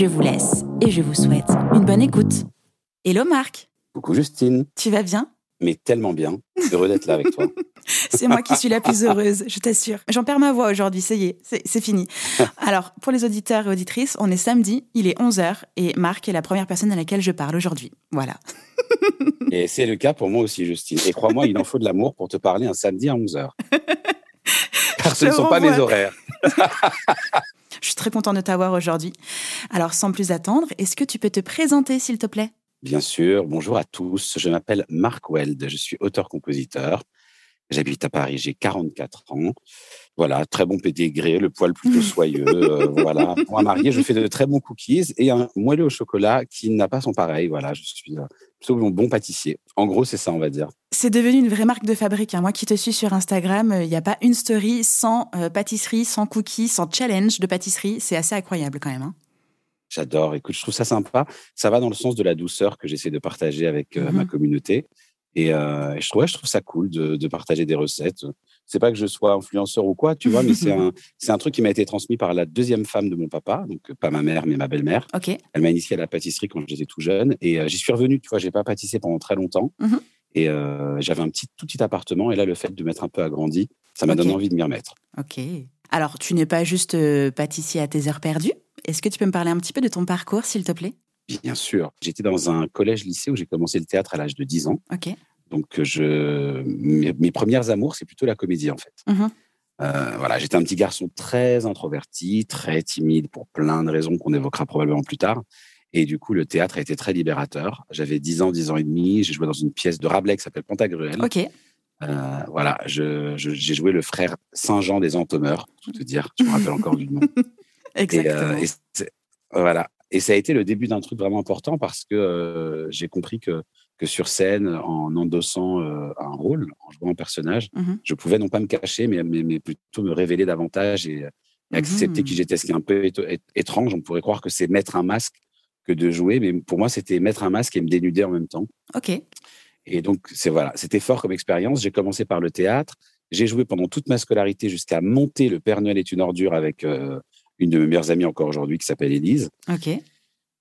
Je vous laisse et je vous souhaite une bonne écoute. Hello Marc. Coucou Justine. Tu vas bien? Mais tellement bien. Heureux d'être là avec toi. c'est moi qui suis la plus heureuse, je t'assure. J'en perds ma voix aujourd'hui, ça y est, c'est fini. Alors, pour les auditeurs et auditrices, on est samedi, il est 11h et Marc est la première personne à laquelle je parle aujourd'hui. Voilà. et c'est le cas pour moi aussi, Justine. Et crois-moi, il en faut de l'amour pour te parler un samedi à 11h. Car ce ne sont pas mes horaires. Je suis très contente de t'avoir aujourd'hui. Alors, sans plus attendre, est-ce que tu peux te présenter, s'il te plaît? Bien sûr. Bonjour à tous. Je m'appelle Marc Weld. Je suis auteur-compositeur. J'habite à Paris. J'ai 44 ans. Voilà, très bon pédigré, le poil plutôt soyeux. euh, voilà. Pour un marié, je fais de très bons cookies et un moelleux au chocolat qui n'a pas son pareil. Voilà, je suis euh, absolument bon pâtissier. En gros, c'est ça, on va dire. C'est devenu une vraie marque de fabrique. Hein. Moi qui te suis sur Instagram, il n'y a pas une story sans euh, pâtisserie, sans cookies, sans challenge de pâtisserie. C'est assez incroyable quand même. Hein. J'adore. Écoute, je trouve ça sympa. Ça va dans le sens de la douceur que j'essaie de partager avec euh, mmh. ma communauté. Et, euh, je, trouve, ouais, je trouve ça cool de, de partager des recettes. C'est pas que je sois influenceur ou quoi, tu vois, mais c'est un, un truc qui m'a été transmis par la deuxième femme de mon papa, donc pas ma mère, mais ma belle-mère. Okay. Elle m'a initié à la pâtisserie quand j'étais tout jeune et euh, j'y suis revenu, tu vois, j'ai pas pâtissé pendant très longtemps. Mmh. Et euh, j'avais un petit, tout petit appartement et là, le fait de m'être un peu agrandi, ça m'a okay. donné envie de m'y remettre. Ok. Alors, tu n'es pas juste euh, pâtissier à tes heures perdues. Est-ce que tu peux me parler un petit peu de ton parcours, s'il te plaît? Bien sûr. J'étais dans un collège-lycée où j'ai commencé le théâtre à l'âge de 10 ans. Ok. Donc, je, mes, mes premières amours, c'est plutôt la comédie, en fait. Mmh. Euh, voilà, j'étais un petit garçon très introverti, très timide pour plein de raisons qu'on évoquera probablement plus tard. Et du coup, le théâtre a été très libérateur. J'avais 10 ans, 10 ans et demi. J'ai joué dans une pièce de Rabelais qui s'appelle Pantagruel. Ok. Euh, voilà, je, je, j'ai joué le frère Saint-Jean des Entomeurs, pour te dire. Je me rappelle encore du nom. Exactement. Et, euh, et voilà. Et ça a été le début d'un truc vraiment important parce que euh, j'ai compris que, que sur scène, en endossant euh, un rôle, en jouant un personnage, mmh. je pouvais non pas me cacher, mais, mais, mais plutôt me révéler davantage et, et accepter Mmh. qui j'étais, ce qui est un peu étrange. On pourrait croire que c'est mettre un masque que de jouer, mais pour moi, c'était mettre un masque et me dénuder en même temps. Ok. Et donc, c'est voilà, c'était fort comme expérience. J'ai commencé par le théâtre. J'ai joué pendant toute ma scolarité jusqu'à monter Le Père Noël est une ordure avec euh, une de mes meilleures amies encore aujourd'hui qui s'appelle Élise. Ok.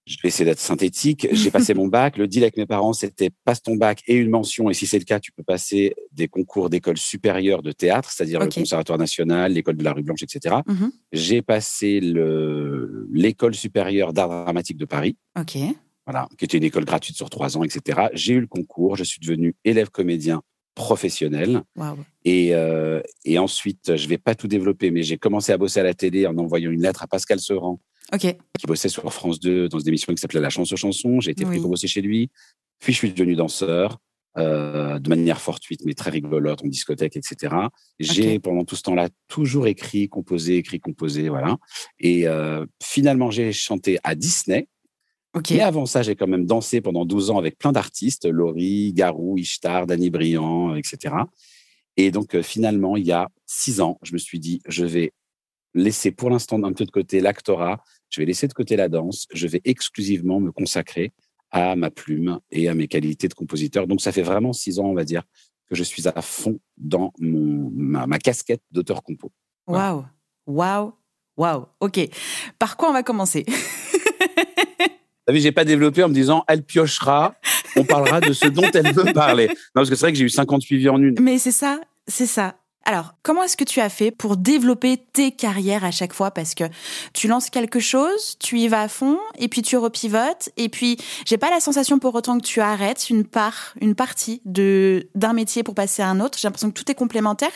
Je vais essayer d'être synthétique. J'ai passé mon bac. Le deal avec mes parents, c'était passe ton bac et une mention. Et si c'est le cas, tu peux passer des concours d'école supérieure de théâtre, c'est-à-dire le Conservatoire national, l'école de la rue Blanche, etc. Mmh. J'ai passé le- l'école supérieure d'art dramatique de Paris Ok. voilà, qui était une école gratuite sur trois ans, etc. J'ai eu le concours, je suis devenu élève comédien professionnel. Et, euh, et ensuite, je vais pas tout développer, mais j'ai commencé à bosser à la télé en envoyant une lettre à Pascal Sevran, Ok. qui bossait sur France 2 dans une émission qui s'appelait La Chance aux chansons. J'ai été pris Oui. pour bosser chez lui. Puis je suis devenu danseur. euh, de manière fortuite, mais très rigolote, en discothèque, etc. J'ai, pendant tout ce temps-là, toujours écrit, composé, écrit, composé, voilà. Et euh, finalement, j'ai chanté à Disney, Ok. mais avant ça, j'ai quand même dansé pendant 12 ans avec plein d'artistes, Laurie, Garou, Ishtar, Danny Briand, etc. Et donc, euh, finalement, il y a six ans, je me suis dit, je vais laisser pour l'instant un peu de côté l'actorat, je vais laisser de côté la danse, je vais exclusivement me consacrer à ma plume et à mes qualités de compositeur. Donc, ça fait vraiment six ans, on va dire, que je suis à fond dans mon, ma, ma casquette d'auteur-compo. Waouh. Waouh. Waouh. Ok. Par quoi on va commencer? T'as vu, j'ai pas développé en me disant, elle piochera, on parlera de ce dont elle veut parler. Non, parce que c'est vrai que j'ai eu 50 suivis en une. Mais c'est ça, c'est ça. Alors, comment est-ce que tu as fait pour développer tes carrières à chaque fois? Parce que tu lances quelque chose, tu y vas à fond, et puis tu repivotes, et puis j'ai pas la sensation pour autant que tu arrêtes une part, une partie de d'un métier pour passer à un autre. J'ai l'impression que tout est complémentaire.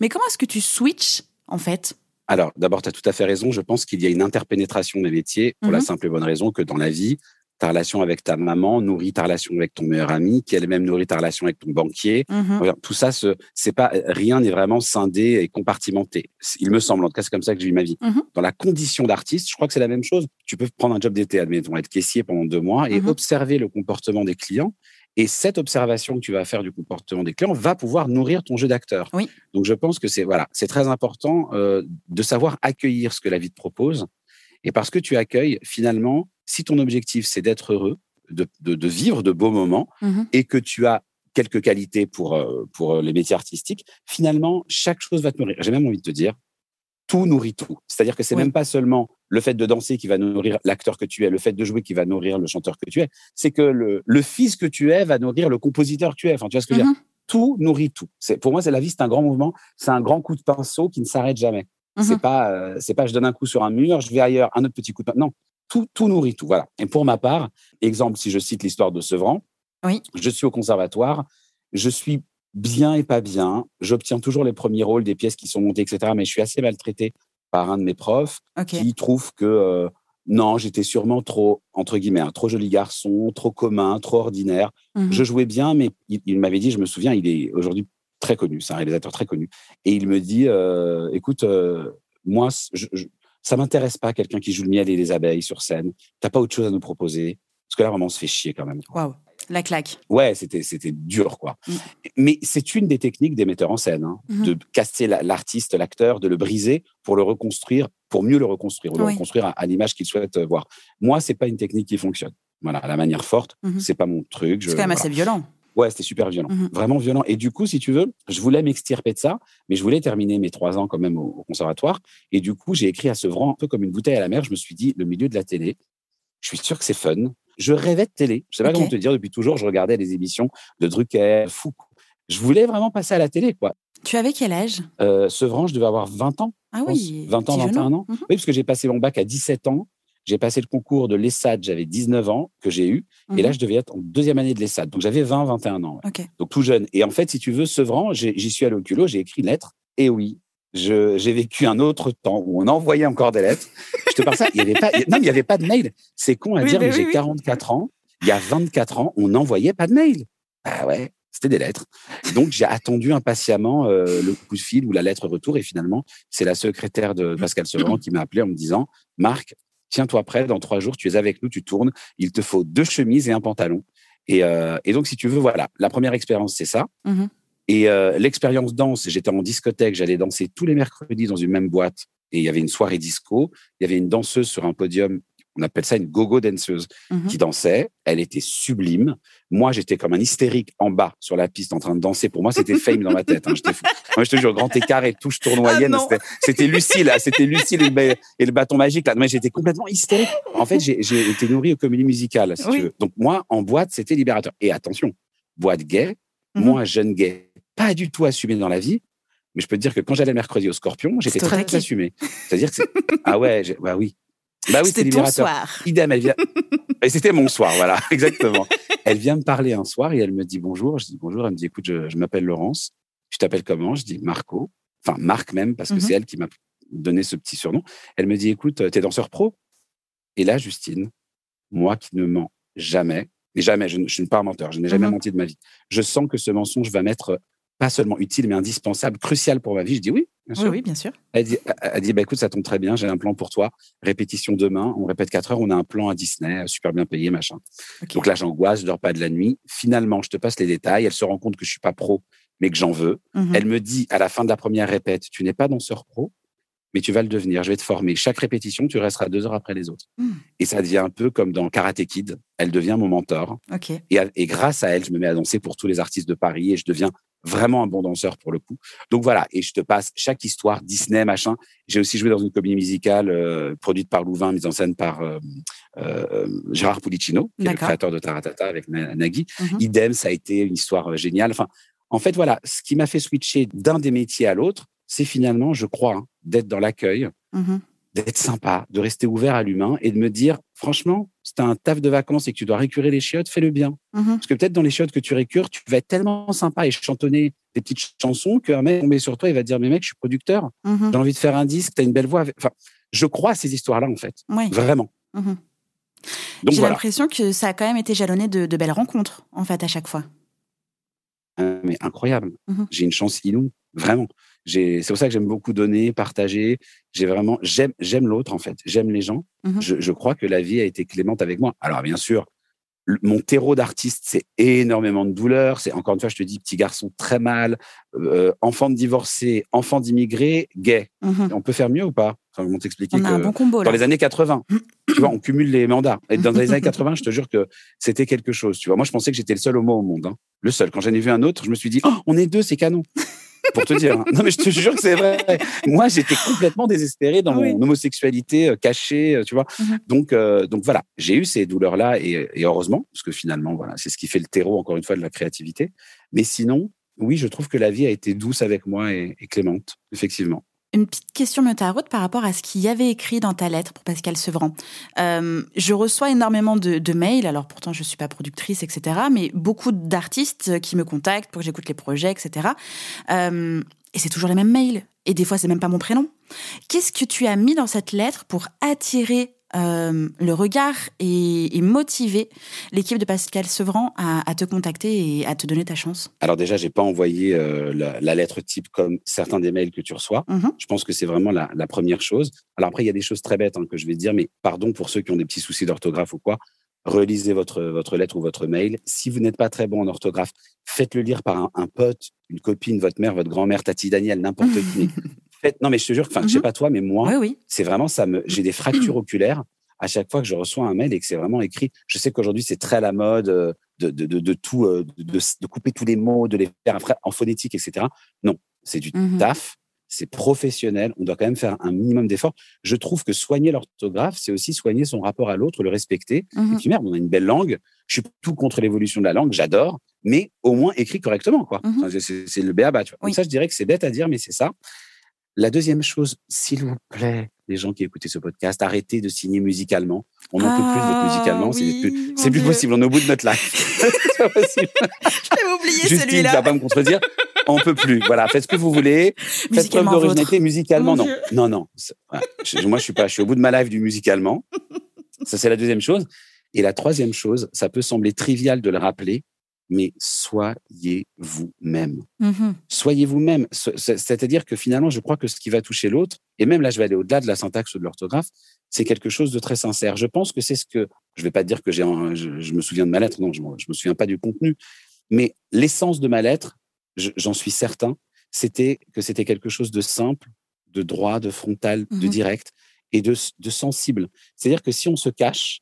Mais comment est-ce que tu switches en fait? Alors, d'abord, tu as tout à fait raison. Je pense qu'il y a une interpénétration des métiers pour Mhm. la simple et bonne raison que dans la vie, ta relation avec ta maman nourrit ta relation avec ton meilleur ami, qui elle-même nourrit ta relation avec ton banquier. Mhm. Tout ça, c'est pas rien n'est vraiment scindé et compartimenté. Il me semble, en tout cas, c'est comme ça que j'ai eu ma vie. Mhm. Dans la condition d'artiste, je crois que c'est la même chose. Tu peux prendre un job d'été, admettons, être caissier pendant deux mois et Mhm. observer le comportement des clients. Et cette observation que tu vas faire du comportement des clients va pouvoir nourrir ton jeu d'acteur. Oui. Donc je pense que c'est voilà, c'est très important euh, de savoir accueillir ce que la vie te propose. Et parce que tu accueilles, finalement, si ton objectif c'est d'être heureux, de, de, de vivre de beaux moments, Mhm. et que tu as quelques qualités pour, euh, pour les métiers artistiques, finalement, chaque chose va te nourrir. J'ai même envie de te dire, tout nourrit tout. C'est-à-dire que c'est Oui. même pas seulement le fait de danser qui va nourrir l'acteur que tu es, le fait de jouer qui va nourrir le chanteur que tu es, c'est que le, le fils que tu es va nourrir le compositeur que tu es. Enfin, tu vois ce que je veux dire? Mhm. Tout nourrit tout. Pour moi, c'est la vie, c'est un grand mouvement, c'est un grand coup de pinceau qui ne s'arrête jamais. Mhm. C'est pas, euh, c'est pas, je donne un coup sur un mur, je vais ailleurs, un autre petit coup de. Non, tout, tout nourrit tout. Voilà. Et pour ma part, exemple, si je cite l'histoire de Sevran, Oui. je suis au conservatoire, je suis bien et pas bien, j'obtiens toujours les premiers rôles des pièces qui sont montées, etc. Mais je suis assez maltraité par un de mes profs qui trouve que euh, non, j'étais sûrement trop, entre guillemets, un trop joli garçon, trop commun, trop ordinaire. Mhm. Je jouais bien, mais il, il m'avait dit, je me souviens, il est aujourd'hui très connu, c'est un réalisateur très connu. Et il me dit, euh, écoute, euh, moi, c- je, je- ça m'intéresse pas quelqu'un qui joue le miel et les abeilles sur scène. T'as pas autre chose à nous proposer Parce que là, vraiment, on se fait chier quand même. Waouh. La claque. Ouais, c'était c'était dur, quoi. Mm. Mais c'est une des techniques des metteurs en scène, hein, Mhm. de casser la- l'artiste, l'acteur, de le briser pour le reconstruire, pour mieux le reconstruire, ou le Oui. reconstruire à, à l'image qu'il souhaite euh, voir. Moi, c'est pas une technique qui fonctionne. Voilà, la manière forte, Mhm. c'est pas mon truc. je- C'est quand même voilà. assez violent. Ouais, c'était super violent, Mhm. vraiment violent. Et du coup, si tu veux, je voulais m'extirper de ça, mais je voulais terminer mes trois ans quand même au, au conservatoire. Et du coup, j'ai écrit à Sevran un peu comme une bouteille à la mer. Je me suis dit, le milieu de la télé, je suis sûr que c'est fun. Je rêvais de télé. Je sais pas comment te dire. Depuis toujours, je regardais les émissions de Drucker, Foucault. Je voulais vraiment passer à la télé, quoi. Tu avais quel âge? Euh, Sevran, je devais avoir 20 ans. Ah oui. 20 ans, petit 21 genou. ans. Mhm. Oui, parce que j'ai passé mon bac à 17 ans. J'ai passé le concours de l'ESSAD, j'avais 19 ans, que j'ai eu. Et là, Mhm. je devais être en deuxième année de l'ESSAD. Donc, j'avais 20, 21 ans. Donc, tout jeune. Et en fait, si tu veux, Sevran, j'y suis allé au culot, j'ai écrit une lettre. Et oui, j'ai vécu un autre temps où on envoyait encore des lettres. Je te parle ça, il y avait pas, non, il n'y avait pas de mail. C'est con à Oui, dire, mais mais oui, j'ai oui. 44 ans. Il y a 24 ans, on n'envoyait pas de mail. Ah ouais, c'était des lettres. Donc, j'ai attendu impatiemment euh, le coup de fil ou la lettre retour. Et finalement, c'est la secrétaire de Pascal Sevran qui m'a appelé en me disant, Marc, tiens-toi prêt, dans trois jours, tu es avec nous, tu tournes. Il te faut deux chemises et un pantalon. Et, euh, et donc, si tu veux, voilà, la première expérience, c'est ça. Mhm. Et euh, l'expérience danse, j'étais en discothèque, j'allais danser tous les mercredis dans une même boîte. Et il y avait une soirée disco. Il y avait une danseuse sur un podium, on appelle ça une gogo danseuse, Mhm. qui dansait. Elle était sublime. Moi, j'étais comme un hystérique en bas sur la piste en train de danser. Pour moi, c'était fame dans ma tête. hein. Fou. Moi, je te jure, grand écart et touche tournoyenne. Ah c'était- là. C'était Lucie et le, ba- et le bâton magique, là. Moi, j'étais complètement hystérique. En fait, j'ai été nourri aux comédies musicales, si Oui. tu veux. Donc, moi, en boîte, c'était libérateur. Et attention, boîte gay, Mhm. moi, jeune gay, pas du tout assumé dans la vie. Mais je peux te dire que quand j'allais mercredi au Scorpion, j'étais très assumé. C'est-à-dire que c'est, ah ouais, bah oui. Bah oui, C'était ton soir. Idem, elle vient. Et c'était mon soir, voilà, exactement. Elle vient me parler un soir et elle me dit bonjour. Je dis bonjour. Elle me dit écoute, je, je m'appelle Laurence. Je t'appelle comment? Je dis Marco. Enfin, Marc même, parce que Mhm. c'est elle qui m'a donné ce petit surnom. Elle me dit écoute, t'es danseur pro? Et là, Justine, moi qui ne mens jamais, mais jamais, je, ne- suis pas un menteur, je n'ai jamais Mhm. menti de ma vie. Je sens que ce mensonge va m'être pas seulement utile, mais indispensable, crucial pour ma vie. Je dis oui, bien sûr. oui, bien sûr. Elle dit, elle- dit bah, écoute, ça tombe très bien, j'ai un plan pour toi. Répétition demain, on répète 4 heures, on a un plan à Disney, super bien payé, machin. Donc là, j'angoisse, je dors pas de la nuit. Finalement, je te passe les détails. Elle se rend compte que je suis pas pro, mais que j'en veux. Mhm. Elle me dit à la fin de la première répète, tu n'es pas danseur pro, mais tu vas le devenir. Je vais te former. Chaque répétition, tu resteras deux heures après les autres. Mhm. Et ça devient un peu comme dans Karate Kid. Elle devient mon mentor. Ok. Et, et grâce à elle, je me mets à danser pour tous les artistes de Paris et je deviens vraiment un bon danseur pour le coup. Donc voilà, et je te passe chaque histoire, Disney, machin. J'ai aussi joué dans une comédie musicale euh, produite par Louvain, mise en scène par euh, euh, Gérard Pulicino, qui est le créateur de Taratata avec Na- Nagui. Mhm. Idem, ça a été une histoire géniale. Enfin, en fait, voilà, ce qui m'a fait switcher d'un des métiers à l'autre, c'est finalement, je crois, hein, d'être dans l'accueil, Mhm. D'être sympa, de rester ouvert à l'humain et de me dire, franchement, si tu as un taf de vacances et que tu dois récurer les chiottes, fais-le bien. Mhm. Parce que peut-être dans les chiottes que tu récures, tu vas être tellement sympa et chantonner des petites chansons qu'un mec tomber sur toi, il va te dire, mais mec, je suis producteur, Mhm. j'ai envie de faire un disque, tu as une belle voix. Enfin, je crois à ces histoires-là, en fait. Oui. Vraiment. Mhm. J'ai l'impression que ça a quand même été jalonné de, belles rencontres, en fait, à chaque fois. Euh, mais incroyable. J'ai une chance inouïe, vraiment. C'est pour ça que j'aime beaucoup donner, partager. J'ai vraiment, j'aime, j'aime l'autre en fait. J'aime les gens. Mmh je, je, crois que la vie a été clémente avec moi. Alors bien sûr, mon terreau d'artiste, c'est énormément de douleur. C'est encore une fois, je te dis, petit garçon très mal, euh, enfant de divorcé, enfant d'immigré, gay. Mhm. On peut faire mieux ou pas? Enfin, On t'expliquer que un bon combo, dans les années 80, tu vois, on cumule les mandats. Et dans les années 80, je te jure que c'était quelque chose. Tu vois, moi, je pensais que j'étais le seul homo au monde, hein. le seul. Quand j'en ai vu un autre, je me suis dit, oh, on est deux, c'est canon pour te dire. Non, mais je te jure que c'est vrai. Moi, j'étais complètement désespéré dans mon homosexualité euh, cachée, euh, tu vois. Mhm. Donc, euh, donc voilà, j'ai eu ces douleurs-là et, heureusement, parce que finalement, voilà, c'est ce qui fait le terreau, encore une fois, de la créativité. Mais sinon, oui, je trouve que la vie a été douce avec moi et clémente, effectivement. Une petite question me taraude par rapport à ce qu'il y avait écrit dans ta lettre pour Pascal Sevran. Euh, je reçois énormément de, mails, alors pourtant je ne suis pas productrice, etc., mais beaucoup d'artistes qui me contactent pour que j'écoute les projets, etc. Euh, et c'est toujours les mêmes mails. Et des fois, c'est même pas mon prénom. Qu'est-ce que tu as mis dans cette lettre pour attirer euh, le regard et, motiver l'équipe de Pascal Sevran à, te contacter et à te donner ta chance Alors déjà, j'ai pas envoyé euh, la, lettre type comme certains des mails que tu reçois. Mhm. Je pense que c'est vraiment la, première chose. Alors après, il y a des choses très bêtes hein, que je vais dire, mais pardon pour ceux qui ont des petits soucis d'orthographe ou quoi. Relisez votre, votre lettre ou votre mail. Si vous n'êtes pas très bon en orthographe, faites-le lire par un, pote, une copine, votre mère, votre grand-mère, Tati Daniel, n'importe qui. non, mais je te jure, enfin, je sais mhm. pas toi, mais moi, c'est vraiment ça. Me, j'ai des fractures oculaires à chaque fois que je reçois un mail et que c'est vraiment écrit. Je sais qu'aujourd'hui c'est très à la mode euh, de, de, de, tout, euh, de, couper tous les mots, de les faire en phonétique, etc. Non, c'est du mmh taf, c'est professionnel. On doit quand même faire un minimum d'efforts. Je trouve que soigner l'orthographe, c'est aussi soigner son rapport à l'autre, le respecter. Mmh et puis merde, on a une belle langue. Je suis tout contre l'évolution de la langue, j'adore, mais au moins écrit correctement, quoi. C'est, le béaba, tu vois. ça, je dirais que c'est bête à dire, mais c'est ça. La deuxième chose, s'il vous plaît, les gens qui écoutez ce podcast, arrêtez de signer musicalement. On n'en peut plus de votre ah musicalement. c'est plus, possible. On est au bout de notre life. c'est possible. J'avais oublié Justine, celui-là. va pas me contredire. On peut plus. Voilà. Faites ce que vous voulez. Faites preuve d'originalité. Musicalement, non. Non, non. Moi, je suis pas, je suis au bout de ma life du musicalement. Ça, c'est la deuxième chose. Et la troisième chose, ça peut sembler trivial de le rappeler, mais soyez vous-même. Mmh soyez vous-même. C'est-à-dire que finalement, je crois que ce qui va toucher l'autre, et même là, je vais aller au-delà de la syntaxe ou de l'orthographe, c'est quelque chose de très sincère. Je pense que c'est ce que, je vais pas dire que j'ai, je, me souviens de ma lettre, non, je, je me souviens pas du contenu, mais l'essence de ma lettre, j'en suis certain, c'était que c'était quelque chose de simple, de droit, de frontal, de mmh direct et de, de sensible. C'est-à-dire que si on se cache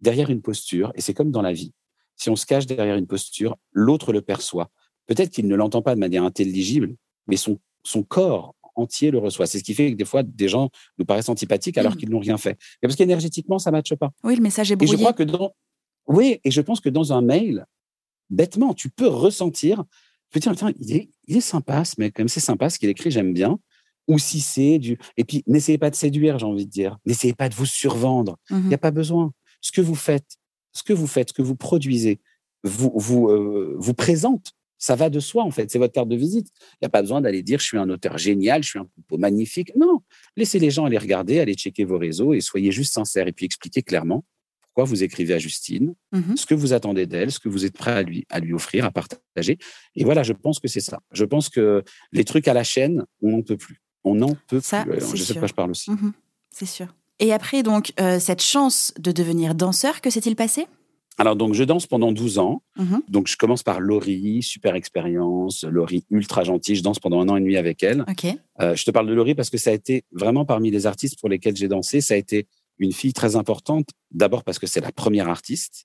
derrière une posture, et c'est comme dans la vie, si on se cache derrière une posture, l'autre le perçoit. Peut-être qu'il ne l'entend pas de manière intelligible, mais son, son corps entier le reçoit. C'est ce qui fait que des fois, des gens nous paraissent antipathiques alors mmh. qu'ils n'ont rien fait. parce qu'énergétiquement, ça ne matche pas. Oui, le message est brouillé. Et je crois que dans, oui, et je pense que dans un mail, bêtement, tu peux ressentir, tu peux dire, il est, il est sympa, ce mec, c'est sympa ce qu'il écrit, j'aime bien. Ou si c'est du. Et puis, n'essayez pas de séduire, j'ai envie de dire. N'essayez pas de vous survendre. Il n'y a mmh pas besoin. Ce que vous faites, ce que vous faites, ce que vous produisez, vous, vous, euh, vous présente. Ça va de soi, en fait. C'est votre carte de visite. Il n'y a pas besoin d'aller dire je suis un auteur génial, je suis un propos magnifique. Non. Laissez les gens aller regarder, aller checker vos réseaux et soyez juste sincères et puis expliquez clairement pourquoi vous écrivez à Justine, mmh ce que vous attendez d'elle, ce que vous êtes prêt à lui, à lui offrir, à partager. Et voilà, je pense que c'est ça. Je pense que les trucs à la chaîne, on n'en peut plus. On n'en peut plus. je sais pas, je parle aussi. Mmh c'est sûr. Et après, donc, euh, cette chance de devenir danseur, que s'est-il passé? Alors, donc, je danse pendant 12 ans. Mmh donc, je commence par Laurie, super expérience. Laurie, ultra gentille. Je danse pendant un an et demi avec elle. Euh, je te parle de Laurie parce que ça a été vraiment parmi les artistes pour lesquels j'ai dansé, ça a été une fille très importante. D'abord parce que c'est la première artiste.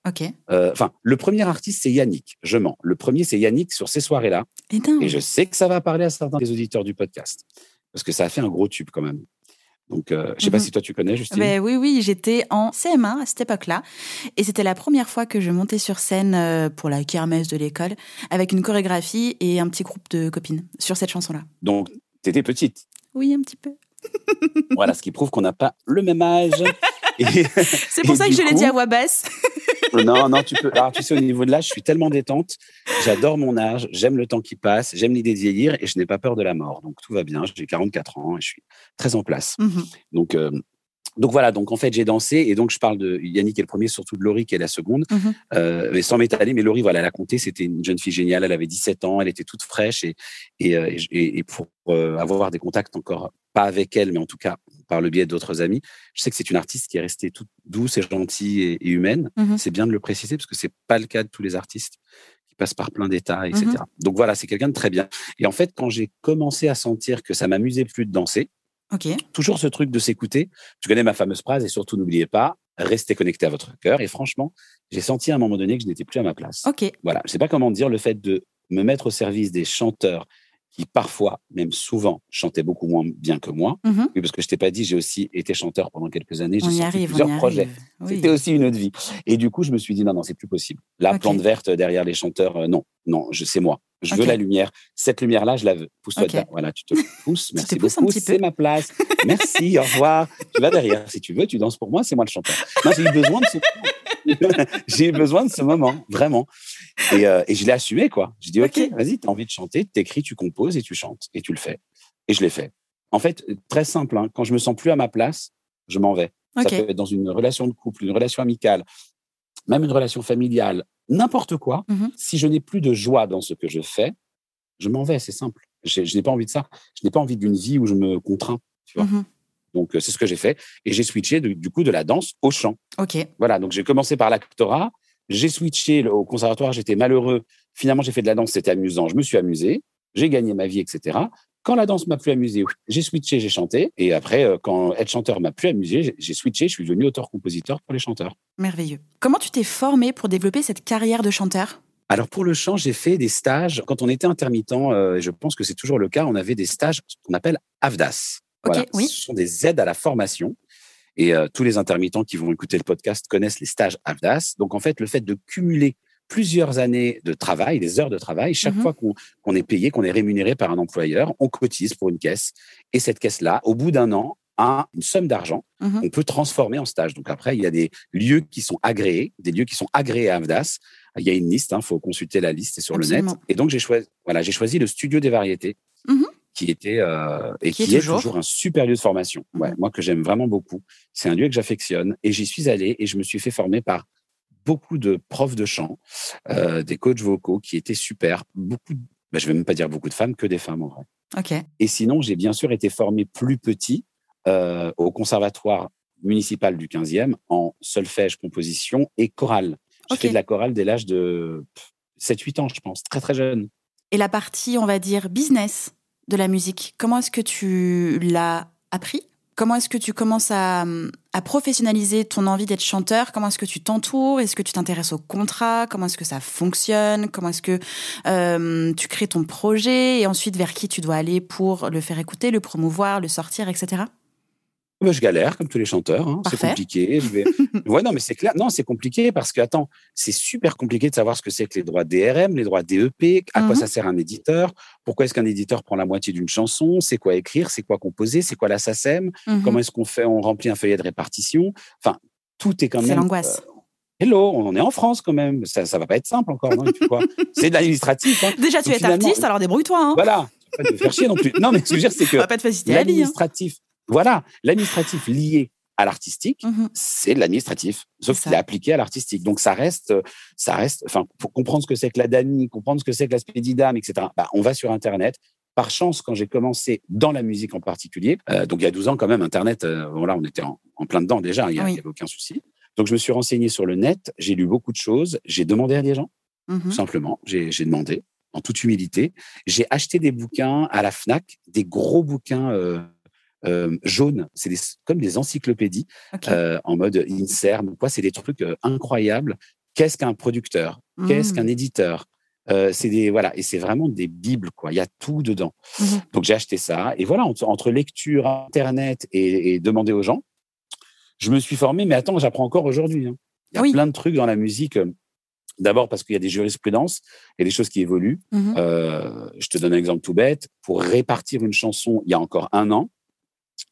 Euh, enfin, le premier artiste, c'est Yannick. Je mens. Le premier, c'est Yannick sur ces soirées-là. Et, je sais que ça va parler à certains des auditeurs du podcast. Parce que ça a fait un gros tube quand même. Donc, euh, je ne sais pas mhm. si toi tu connais, Justine. Ben oui, oui, j'étais en CM1 à cette époque-là. Et c'était la première fois que je montais sur scène euh, pour la kermesse de l'école avec une chorégraphie et un petit groupe de copines sur cette chanson-là. Donc, tu étais petite Oui, un petit peu. voilà, ce qui prouve qu'on n'a pas le même âge. C'est pour ça que je l'ai dit à voix basse. Non, non, tu peux. Alors, tu sais, au niveau de l'âge, je suis tellement détente. J'adore mon âge, j'aime le temps qui passe, j'aime l'idée de vieillir et je n'ai pas peur de la mort. Donc, tout va bien. J'ai 44 ans et je suis très en place. Mmh Donc, euh, donc voilà, donc en fait j'ai dansé et donc je parle de Yannick est le premier, surtout de Laurie qui est la seconde, mhm. euh, mais sans m'étaler. Mais Laurie, voilà, elle a compté, c'était une jeune fille géniale, elle avait 17 ans, elle était toute fraîche et et, euh, et, pour euh, avoir des contacts encore pas avec elle, mais en tout cas par le biais d'autres amis, je sais que c'est une artiste qui est restée toute douce et gentille et, humaine. Mhm. C'est bien de le préciser parce que c'est pas le cas de tous les artistes qui passent par plein d'états, etc. Mhm. Donc voilà, c'est quelqu'un de très bien. Et en fait, quand j'ai commencé à sentir que ça m'amusait plus de danser, Toujours ce truc de s'écouter. Tu connais ma fameuse phrase et surtout n'oubliez pas, restez connecté à votre cœur. Et franchement, j'ai senti à un moment donné que je n'étais plus à ma place. Ok. Voilà, je sais pas comment dire le fait de me mettre au service des chanteurs qui parfois, même souvent, chantaient beaucoup moins bien que moi. Mhm. Oui, parce que je t'ai pas dit, j'ai aussi été chanteur pendant quelques années. J'ai sorti plusieurs projets. C'était aussi une autre vie. Et du coup, je me suis dit, non, non, c'est plus possible. La plante verte derrière les chanteurs, euh, non, non, je, c'est moi. Je veux la lumière. Cette lumière-là, je la veux. Pousse-toi dedans. Voilà, tu te pousses. Merci beaucoup. C'est ma place. Merci. au revoir. Tu vas derrière. Si tu veux, tu danses pour moi. C'est moi le chanteur. j'ai eu besoin de ce j'ai besoin de ce moment, vraiment. Et, euh, et je l'ai assumé, quoi. Je dis, OK, vas-y, tu as envie de chanter, t'écris, tu composes et tu chantes. Et tu le fais. Et je l'ai fait. En fait, très simple. Hein. quand je me sens plus à ma place, je m'en vais. Ça peut être dans une relation de couple, une relation amicale, même une relation familiale, n'importe quoi, mmh si je n'ai plus de joie dans ce que je fais, je m'en vais, c'est simple. Je, n'ai pas envie de ça. Je n'ai pas envie d'une vie où je me contrains. Tu vois mmh donc, euh, c'est ce que j'ai fait. Et j'ai switché du coup de la danse au chant. OK. Voilà. Donc, j'ai commencé par l'actorat. J'ai switché au conservatoire. J'étais malheureux. Finalement, j'ai fait de la danse. C'était amusant. Je me suis amusé. J'ai gagné ma vie, etc. Quand la danse m'a plus amusé, j'ai switché, j'ai chanté. Et après, euh, quand être chanteur m'a plus amusé, j'ai switché, je suis devenu auteur-compositeur pour les chanteurs. Merveilleux. Comment tu t'es formé pour développer cette carrière de chanteur? Alors pour le chant, j'ai fait des stages. Quand on était intermittent, euh, et je pense que c'est toujours le cas, on avait des stages qu'on appelle AVDAS. Oui. Ce sont des aides à la formation. Et euh, tous les intermittents qui vont écouter le podcast connaissent les stages AVDAS. Donc en fait, le fait de cumuler plusieurs années de travail, des heures de travail. Chaque mmh fois qu'on est payé, qu'on est rémunéré par un employeur, on cotise pour une caisse. Et cette caisse-là, au bout d'un an, a une somme d'argent mmh qu'on peut transformer en stage. Donc après, il y a des lieux qui sont agréés, des lieux qui sont agréés à AVDAS. Il y a une liste, il hein, faut consulter la liste, sur le net. Et donc j'ai choisi, voilà, choisi le studio des variétés. Mmh qui était euh, et qui, est, toujours. un super lieu de formation. Ouais, moi que j'aime vraiment beaucoup. C'est un lieu que j'affectionne et j'y suis allé et je me suis fait former par beaucoup de profs de chant, euh, des coachs vocaux qui étaient super. Beaucoup, bah, je vais même pas dire beaucoup de femmes, que des femmes en vrai. Ok. Et sinon, j'ai bien sûr été formé plus petit euh, au conservatoire municipal du 15e en solfège, composition et chorale. J'ai fait de la chorale dès l'âge de 7-8 ans, je pense, très très jeune. Et la partie, on va dire, business? De la musique, comment est-ce que tu l'as appris? Comment est-ce que tu commences à, professionnaliser ton envie d'être chanteur? Comment est-ce que tu t'entoures? Est-ce que tu t'intéresses au contrat? Comment est-ce que ça fonctionne? Comment est-ce que euh, tu crées ton projet? Et ensuite, vers qui tu dois aller pour le faire écouter, le promouvoir, le sortir, etc. Bah, je galère comme tous les chanteurs. Hein. C'est compliqué. Vais... ouais, non, mais c'est clair. Non, c'est compliqué parce que attends, c'est super compliqué de savoir ce que c'est que les droits DRM, les droits DEP, à quoi mmh ça sert un éditeur, pourquoi est-ce qu'un éditeur prend la moitié d'une chanson, c'est quoi écrire, c'est quoi composer, c'est quoi la SACEM, mmh comment est-ce qu'on fait, on remplit un feuillet de répartition. Enfin, tout est quand même. C'est l'angoisse. Euh, hello, on en est en France quand même. Ça, ça va pas être simple encore. c'est de l'administratif. Hein. Déjà, tu es artiste, alors débrouille-toi. Hein. Voilà. Pas te faire chier non plus. Non, mais ce que je veux dire, c'est que. pas. Hein. Voilà, l'administratif lié à l'artistique, mmh c'est de l'administratif, sauf qu'il est appliqué à l'artistique. Donc ça reste, ça reste. Enfin, pour comprendre ce que c'est que la DAMI, comprendre ce que c'est que la Spédidam, etc. Bah, on va sur Internet. Par chance, quand j'ai commencé dans la musique en particulier, euh, donc il y a 12 ans quand même, Internet, euh, voilà, on était en, plein dedans déjà, il n'y avait aucun souci. Donc je me suis renseigné sur le net, j'ai lu beaucoup de choses, j'ai demandé à des gens, mmh tout simplement, j'ai demandé en toute humilité. J'ai acheté des bouquins à la Fnac, des gros bouquins. Euh, euh, jaune. C'est comme des encyclopédies euh, en mode insert. Quoi, c'est des trucs euh, incroyables. Qu'est-ce qu'un producteur? Qu'est-ce qu'un mmh. éditeur c'est des voilà et c'est vraiment des bibles quoi. Il y a tout dedans. Mmh Donc j'ai acheté ça et voilà entre, lecture, internet et, demander aux gens, je me suis formé. Mais attends, j'apprends encore aujourd'hui. Hein. Il y a plein de trucs dans la musique. D'abord parce qu'il y a des jurisprudences et des choses qui évoluent. Mmh je te donne un exemple tout bête. Pour répartir une chanson, il y a encore un an,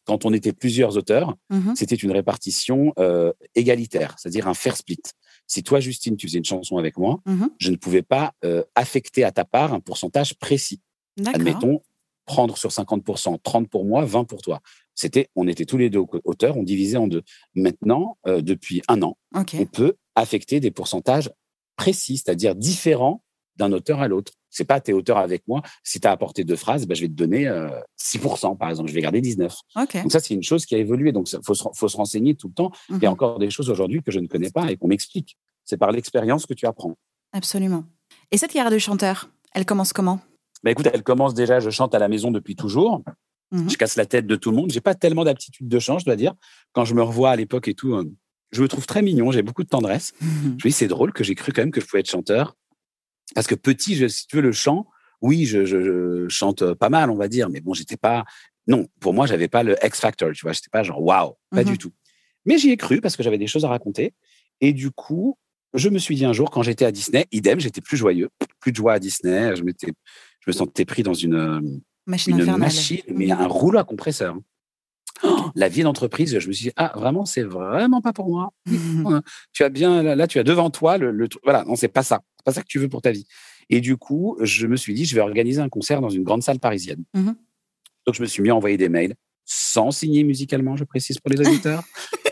quand on était plusieurs auteurs, mmh c'était une répartition euh, égalitaire, c'est-à-dire un fair split. Si toi, Justine, tu faisais une chanson avec moi, mmh je ne pouvais pas euh, affecter à ta part un pourcentage précis. Admettons, prendre sur 50%, 30 pour moi, 20 pour toi. C'était, on était tous les deux auteurs, on divisait en deux. Maintenant, euh, depuis un an, on peut affecter des pourcentages précis, c'est-à-dire différents d'un auteur à l'autre. C'est pas t'es auteur avec moi. Si tu as apporté deux phrases, ben, je vais te donner 6%, par exemple. Je vais garder 19. Donc ça, c'est une chose qui a évolué. Donc il faut, faut, se renseigner tout le temps. Il y a mmh encore des choses aujourd'hui que je ne connais pas et qu'on m'explique. C'est par l'expérience que tu apprends. Absolument. Et cette carrière de chanteur, elle commence comment? Bah écoute, elle commence déjà, je chante à la maison depuis toujours. Mmh je casse la tête de tout le monde. J'ai pas tellement d'aptitude de chant, je dois dire. Quand je me revois à l'époque et tout, euh, je me trouve très mignon. J'ai beaucoup de tendresse. Mmh je me dis, c'est drôle que j'ai cru quand même que je pouvais être chanteur. Parce que petit, je, si tu veux, le chant, oui, je, je, chante pas mal, on va dire. Mais bon, j'étais pas. Non, pour moi, j'avais pas le X Factor. Tu vois, j'étais pas genre waouh, pas du mmh tout. Mais j'y ai cru parce que j'avais des choses à raconter. Et du coup, je me suis dit un jour, quand j'étais à Disney, idem, j'étais plus joyeux, plus de joie à Disney. Je, me sentais pris dans une machine, une machine mais mmh. un rouleau à compresseur. Oh, la vie d'entreprise, je me suis dit, ah, vraiment, c'est vraiment pas pour moi. tu as bien, là, tu as devant toi le, truc. Voilà, non, c'est pas ça. C'est pas ça que tu veux pour ta vie. Et du coup, je me suis dit, je vais organiser un concert dans une grande salle parisienne. Mmh Donc, je me suis mis à envoyer des mails sans signer musicalement, je précise pour les auditeurs.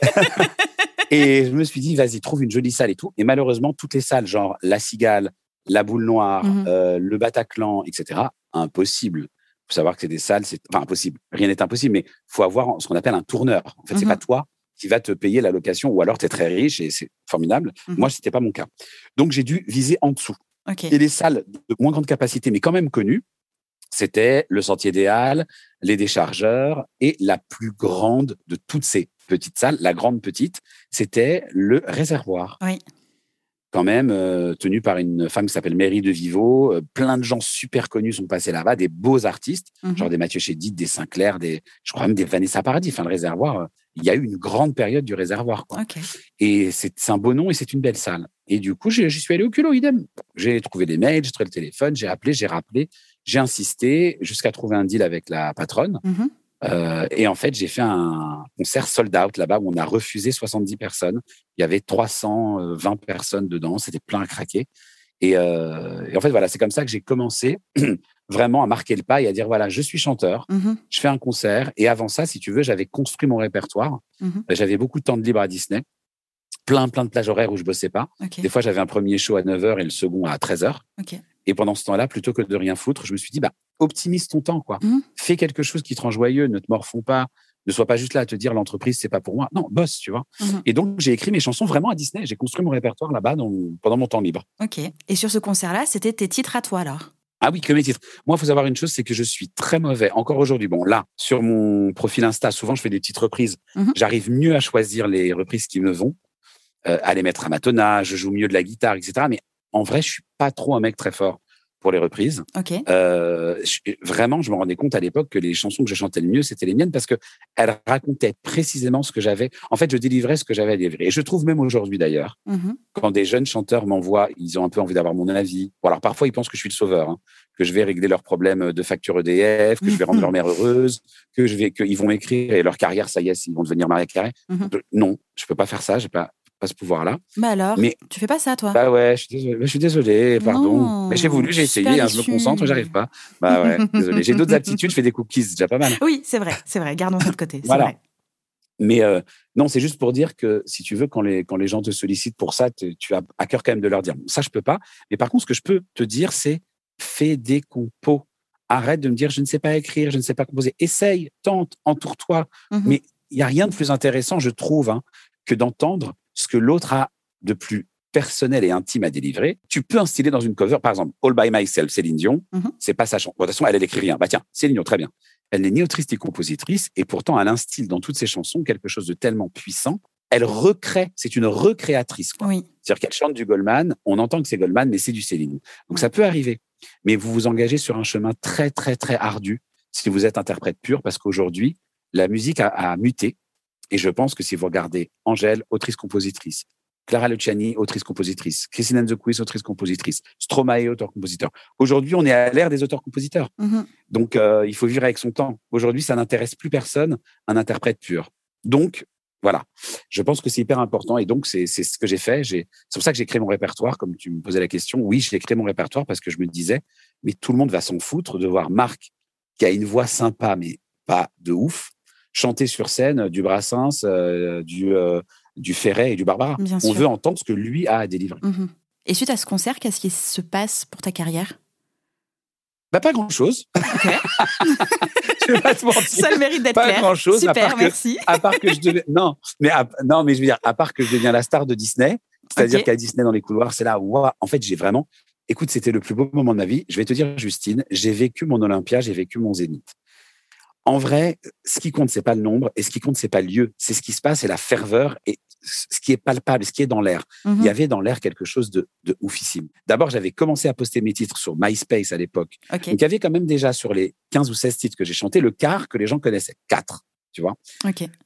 Et je me suis dit, vas-y, trouve une jolie salle et tout. Et malheureusement, toutes les salles, genre La Cigale, La Boule Noire, mmh euh, le Bataclan, etc., impossible. Faut savoir que c'est des salles, c'est enfin impossible. Rien n'est impossible, mais faut avoir ce qu'on appelle un tourneur. En fait, c'est pas mmh toi qui va te payer la location, ou alors tu es très riche et c'est formidable. Moi, mmh Moi, c'était pas mon cas. Donc, j'ai dû viser en dessous. Et les salles de moins grande capacité, mais quand même connues, c'était le Sentier des Halles, les déchargeurs et la plus grande de toutes ces petites salles, la grande petite, c'était le réservoir. Oui. Quand même, euh, tenu par une femme qui s'appelle Mary de Vivo. Euh, plein de gens super connus sont passés là-bas, des beaux artistes, mhm. genre des Mathieu Chédid, des Sinclair, des, je crois même des Vanessa Paradis. Enfin, le réservoir, euh, il y a eu une grande période du réservoir. Quoi. Et c'est un beau nom et c'est une belle salle. Et du coup, j'y suis allé au culot, idem. J'ai trouvé des mails, j'ai trouvé le téléphone, j'ai appelé, j'ai rappelé. J'ai insisté jusqu'à trouver un deal avec la patronne. Mhm. Euh, et en fait, j'ai fait un concert sold out là-bas où on a refusé 70 personnes. Il y avait 320 personnes dedans, c'était plein à craquer. Et, euh, et en fait, voilà, c'est comme ça que j'ai commencé vraiment à marquer le pas et à dire voilà, je suis chanteur, mhm. je fais un concert. Et avant ça, si tu veux, j'avais construit mon répertoire. Mhm. J'avais beaucoup de temps de libre à Disney plein, plein de plages horaires où je bossais pas. Des fois, j'avais un premier show à 9h et le second à 13h. Et pendant ce temps-là, plutôt que de rien foutre, je me suis dit, bah, optimise ton temps, quoi. Mmh. Fais quelque chose qui te rend joyeux, ne te morfonds pas, ne sois pas juste là à te dire l'entreprise, c'est pas pour moi. Non, bosse, tu vois. Mmh. Et donc, j'ai écrit mes chansons vraiment à Disney. J'ai construit mon répertoire là-bas pendant mon temps libre. Ok. Et sur ce concert-là, c'était tes titres à toi, alors? Ah oui, que mes titres. Moi, il faut savoir une chose, c'est que je suis très mauvais. Encore aujourd'hui, bon, là, sur mon profil Insta, souvent, je fais des petites reprises. Mmh. J'arrive mieux à choisir les reprises qui me vont. Euh, à les mettre à ma tonnage, je joue mieux de la guitare, etc. Mais en vrai, je suis pas trop un mec très fort pour les reprises. Euh, vraiment, je me rendais compte à l'époque que les chansons que je chantais le mieux, c'était les miennes parce que elles racontaient précisément ce que j'avais. En fait, je délivrais ce que j'avais à délivrer. Et je trouve même aujourd'hui d'ailleurs, mmh quand des jeunes chanteurs m'envoient, ils ont un peu envie d'avoir mon avis. Bon, alors parfois, ils pensent que je suis le sauveur, hein, que je vais régler leurs problèmes de facture EDF, que je vais rendre leur mère heureuse, que je vais, qu'ils vont m'écrire et leur carrière, ça y est, ils vont devenir Maria Carré. Mmh non, je peux pas faire ça. J'ai pas, pas ce pouvoir-là. Bah alors, mais, tu fais pas ça, toi? Bah ouais, je suis désolé, je suis désolé pardon. mais j'ai voulu, j'ai essayé, hein, je me concentre, j'arrive pas. Bah ouais, désolé. J'ai d'autres aptitudes, je fais des cookies, c'est déjà pas mal. Oui, c'est vrai, c'est vrai. Gardons ça de côté. Voilà. Vrai. Mais euh, non, c'est juste pour dire que si tu veux, quand les, quand les gens te sollicitent pour ça, tu as à cœur quand même de leur dire ça, je peux pas. Mais par contre, ce que je peux te dire, c'est fais des compos. Arrête de me dire je ne sais pas écrire, je ne sais pas composer. Essaye, tente, entoure-toi. Mhm. Mais il y a rien de plus intéressant, je trouve, hein, que d'entendre ce que l'autre a de plus personnel et intime à délivrer, tu peux instiller dans une cover, par exemple, All by Myself, Céline Dion, mhm. c'est pas sa chanson. de toute façon, elle, elle écrit rien. Bah tiens, Céline Dion, très bien. Elle n'est ni autrice ni compositrice, et pourtant, elle instille dans toutes ses chansons quelque chose de tellement puissant. Elle recrée, c'est une recréatrice. C'est-à-dire qu'elle chante du Goldman, on entend que c'est Goldman, mais c'est du Céline. Donc ça peut arriver. Mais vous vous engagez sur un chemin très, très, très ardu si vous êtes interprète pur, parce qu'aujourd'hui, la musique a muté. Et je pense que si vous regardez Angèle, autrice-compositrice, Clara Luciani, autrice-compositrice, Christine and the Quiz, autrice-compositrice, Stromae, auteur-compositeur. Aujourd'hui, on est à l'ère des auteurs-compositeurs. Mm-hmm. Donc, euh, il faut vivre avec son temps. Aujourd'hui, ça n'intéresse plus personne, un interprète pur. Donc, voilà. Je pense que c'est hyper important et donc c'est ce que j'ai fait. C'est pour ça que j'ai créé mon répertoire, comme tu me posais la question. Oui, j'ai créé mon répertoire parce que je me disais, mais tout le monde va s'en foutre de voir Marc qui a une voix sympa, mais pas de ouf, chanter sur scène du Brassens, du, du Ferret et du Barbara. on veut entendre ce que lui a à délivrer. Mhm. Et suite à ce concert, qu'est-ce qui se passe pour ta carrière? Bah, pas grand-chose. Okay. je vais pas te mentir. Ça le mérite d'être clair. Pas grand-chose. Super, merci. à part que je devais, non, mais non, mais je veux dire, à part que je deviens la star de Disney, c'est-à-dire qu'à Disney dans les couloirs, c'est là où, en fait, j'ai vraiment, écoute, c'était le plus beau moment de ma vie. Je vais te dire, Justine, j'ai vécu mon Olympia, j'ai vécu mon Zénith. En vrai, ce qui compte, c'est pas le nombre, et ce qui compte, c'est pas le lieu, c'est ce qui se passe, et la ferveur, et ce qui est palpable, ce qui est dans l'air. Il y avait dans l'air quelque chose de, de oufissime. D'abord, j'avais commencé à poster mes titres sur MySpace à l'époque. Donc, il y avait quand même déjà sur les 15 ou 16 titres que j'ai chantés, le quart que les gens connaissaient. Quatre. Tu vois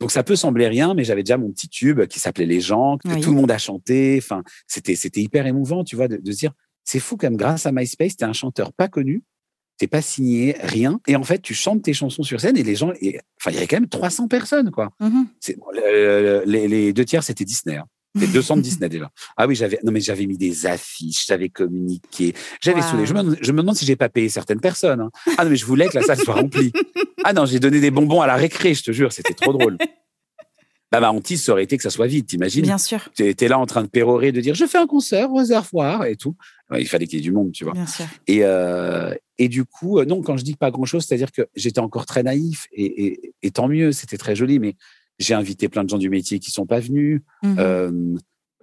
Donc ça peut sembler rien, mais j'avais déjà mon petit tube qui s'appelait Les gens, que tout le monde a chanté. Enfin, c'était c'était hyper émouvant, tu vois, de, de se dire c'est fou comme grâce à MySpace, t'es un chanteur pas connu, t'es pas signé, rien. Et en fait, tu chantes tes chansons sur scène et les gens, et, enfin, il y avait quand même 300 personnes, quoi. Mm-hmm. les, deux tiers, c'était Disney. Hein. Les 200 de Disney déjà. Ah oui, j'avais non mais j'avais mis des affiches, j'avais communiqué, j'avais saoulé. Je me, je me, demande si j'ai pas payé certaines personnes. Hein. Ah non mais je voulais que la salle soit remplie. Ah non, j'ai donné des bonbons à la récré, je te jure, c'était trop drôle. Bah, ma hantise, ça aurait été que ça soit vide, t'imagines? Bien sûr. Tu étais là en train de pérorer, de dire je fais un concert au réservoir et tout. il fallait qu'il y ait du monde, tu vois. Bien sûr. Et, euh, et du coup, euh, non, quand je dis pas grand-chose, c'est-à-dire que j'étais encore très naïf et, et, tant mieux, c'était très joli, mais j'ai invité plein de gens du métier qui sont pas venus. Mmh euh,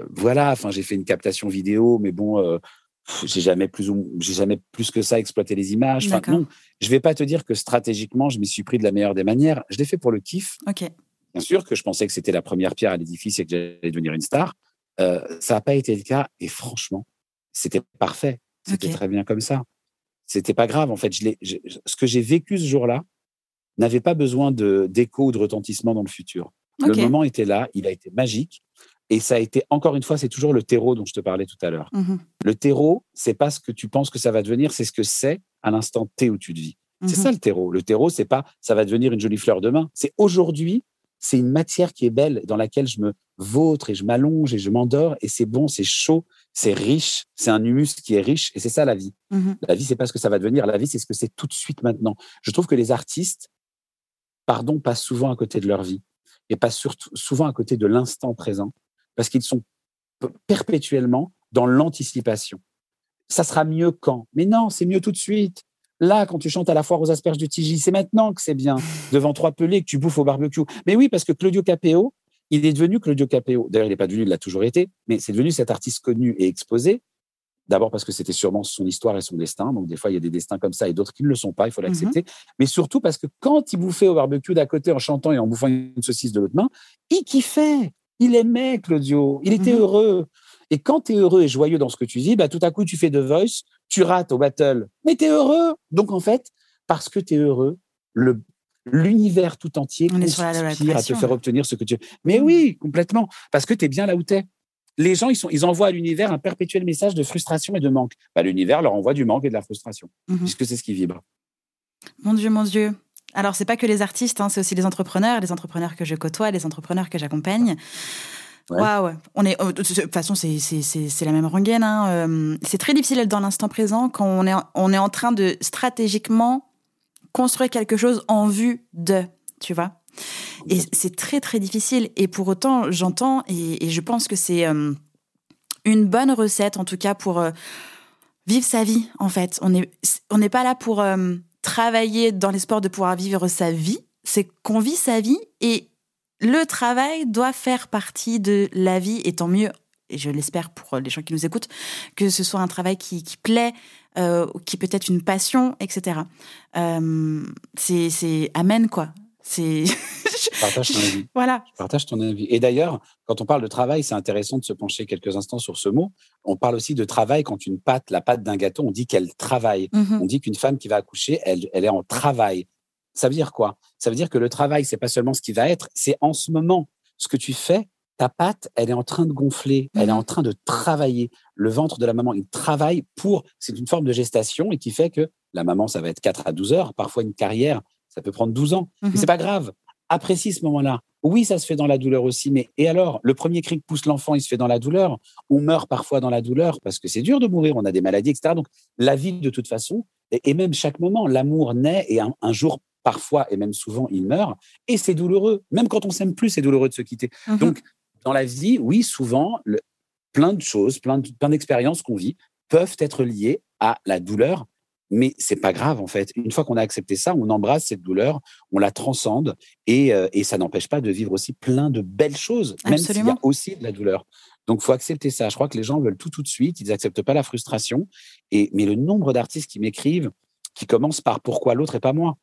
voilà, enfin, j'ai fait une captation vidéo, mais bon, euh, j'ai jamais plus j'ai jamais plus que ça exploité les images. Enfin, non, je vais pas te dire que stratégiquement, je m'y suis pris de la meilleure des manières. Je l'ai fait pour le kiff. Bien sûr que je pensais que c'était la première pierre à l'édifice et que j'allais devenir une star. Euh, ça n'a pas été le cas et franchement, c'était parfait. C'était très bien comme ça. C'était pas grave. En fait, je ce que j'ai vécu ce jour-là n'avait pas besoin de d'écho ou de retentissement dans le futur. Le moment était là, il a été magique. Et ça a été, encore une fois, c'est toujours le terreau dont je te parlais tout à l'heure. Mmh le terreau, c'est pas ce que tu penses que ça va devenir, c'est ce que c'est à l'instant T où tu te vis. C'est mmh ça le terreau. Le terreau, c'est pas ça va devenir une jolie fleur demain. C'est aujourd'hui c'est une matière qui est belle, dans laquelle je me vautre et je m'allonge et je m'endors et c'est bon, c'est chaud, c'est riche, c'est un humus qui est riche et c'est ça la vie. Mmh la vie, c'est pas ce que ça va devenir, la vie, c'est ce que c'est tout de suite maintenant. Je trouve que les artistes, pardon, passent souvent à côté de leur vie et passent surtout, souvent à côté de l'instant présent parce qu'ils sont perpétuellement dans l'anticipation. Ça sera mieux quand? Mais non, c'est mieux tout de suite. Là, quand tu chantes à la foire aux asperges de Tigi, c'est maintenant que c'est bien, devant trois pelés que tu bouffes au barbecue. Mais oui, parce que Claudio Capéo, il est devenu Claudio Capéo. D'ailleurs, il n'est pas devenu, il l'a toujours été, mais c'est devenu cet artiste connu et exposé. D'abord parce que c'était sûrement son histoire et son destin. Donc, des fois, il y a des destins comme ça et d'autres qui ne le sont pas. Il faut l'accepter. Mm-hmm. Mais surtout parce que quand il bouffait au barbecue d'à côté en chantant et en bouffant une saucisse de l'autre main, il kiffait. Il aimait Claudio. Il était mm-hmm. heureux. Et quand tu es heureux et joyeux dans ce que tu vis, bah, tout à coup, tu fais de Voice, tu rates au battle, mais tu es heureux. Donc, en fait, parce que tu es heureux, le, l'univers tout entier conspire à te faire obtenir ce que tu veux. Mais mmh. oui, complètement. Parce que tu es bien là où tu es. Les gens, ils, sont, ils envoient à l'univers un perpétuel message de frustration et de manque. Bah, l'univers leur envoie du manque et de la frustration, mmh puisque c'est ce qui vibre. Mon Dieu, mon Dieu. Alors, c'est pas que les artistes, hein, c'est aussi les entrepreneurs, les entrepreneurs que je côtoie, les entrepreneurs que j'accompagne. Ouais. On est, euh, de toute façon, c'est la même rengaine. Hein. Euh, c'est très difficile d'être dans l'instant présent quand on est, on est en train de stratégiquement construire quelque chose en vue de, tu vois. Et c'est très, très difficile. Et pour autant, j'entends et, je pense que c'est euh, une bonne recette, en tout cas, pour vivre sa vie, en fait. On n'est on n'est pas là pour travailler dans l'espoir de pouvoir vivre sa vie. C'est qu'on vit sa vie et le travail doit faire partie de la vie, et tant mieux, et je l'espère pour les gens qui nous écoutent, que ce soit un travail qui, plaît, euh, qui peut être une passion, etc. Euh, c'est amen, quoi. C'est. Je partage ton avis. Voilà. Je partage ton avis. Et d'ailleurs, quand on parle de travail, c'est intéressant de se pencher quelques instants sur ce mot. On parle aussi de travail quand une pâte, la pâte d'un gâteau, on dit qu'elle travaille. Mm-hmm. On dit qu'une femme qui va accoucher, elle, elle est en travail. Ça veut dire quoi? Ça veut dire que le travail, c'est pas seulement ce qui va être, c'est en ce moment ce que tu fais. Ta pâte, elle est en train de gonfler, elle est en train de travailler. Le ventre de la maman, il travaille pour. C'est une forme de gestation et qui fait que la maman, ça va être 4 à 12 heures. Parfois, une carrière, ça peut prendre 12 ans. Mais mmh c'est pas grave. Apprécie ce moment-là. Oui, ça se fait dans la douleur aussi, mais et alors? Le premier cri que pousse l'enfant, il se fait dans la douleur. On meurt parfois dans la douleur parce que c'est dur de mourir, on a des maladies, etc. Donc, la vie, de toute façon, et, même chaque moment, l'amour naît et un, jour parfois et même souvent, ils meurent. Et c'est douloureux. Même quand on s'aime plus, c'est douloureux de se quitter. Mhm. Donc, dans la vie, oui, souvent, le- plein de choses, plein de- plein d'expériences qu'on vit peuvent être liées à la douleur. Mais c'est pas grave en fait. Une fois qu'on a accepté ça, on embrasse cette douleur, on la transcende et, euh, et ça n'empêche pas de vivre aussi plein de belles choses, même s'il y a aussi de la douleur. Donc, faut accepter ça. Je crois que les gens veulent tout tout de suite. Ils n'acceptent pas la frustration. Et mais le nombre d'artistes qui m'écrivent, qui commencent par pourquoi l'autre et pas moi?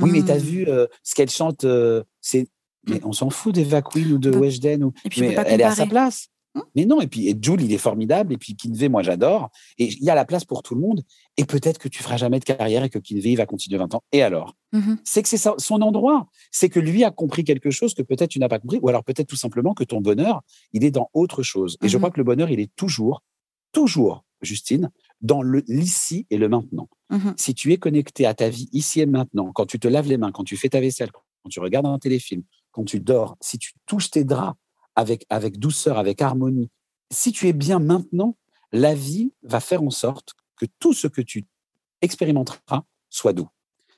Oui, mais t'as Mhm. vu euh, ce qu'elle chante, euh, c'est. Mais on s'en fout d'Eva Queen ou de peut- Weshden ou. Mais elle est à sa place. Hmm. Mais non, et puis et Jules, il est formidable, et puis Kinvey, moi j'adore, et il y a la place pour tout le monde, et peut-être que tu feras jamais de carrière et que Kinvey il va continuer 20 ans. Et alors? Mhm. C'est que c'est son endroit, c'est que lui a compris quelque chose que peut-être tu n'as pas compris, ou alors peut-être tout simplement que ton bonheur, il est dans autre chose. Et je crois que le bonheur, il est toujours, toujours, Justine, dans l'ici et le maintenant Mhm. si tu es connecté à ta vie ici et maintenant, quand tu te laves les mains, quand tu fais ta vaisselle, quand tu regardes un téléfilm, quand tu dors, si tu touches tes draps avec, avec douceur, avec harmonie, si tu es bien maintenant, la vie va faire en sorte que tout ce que tu expérimenteras soit doux.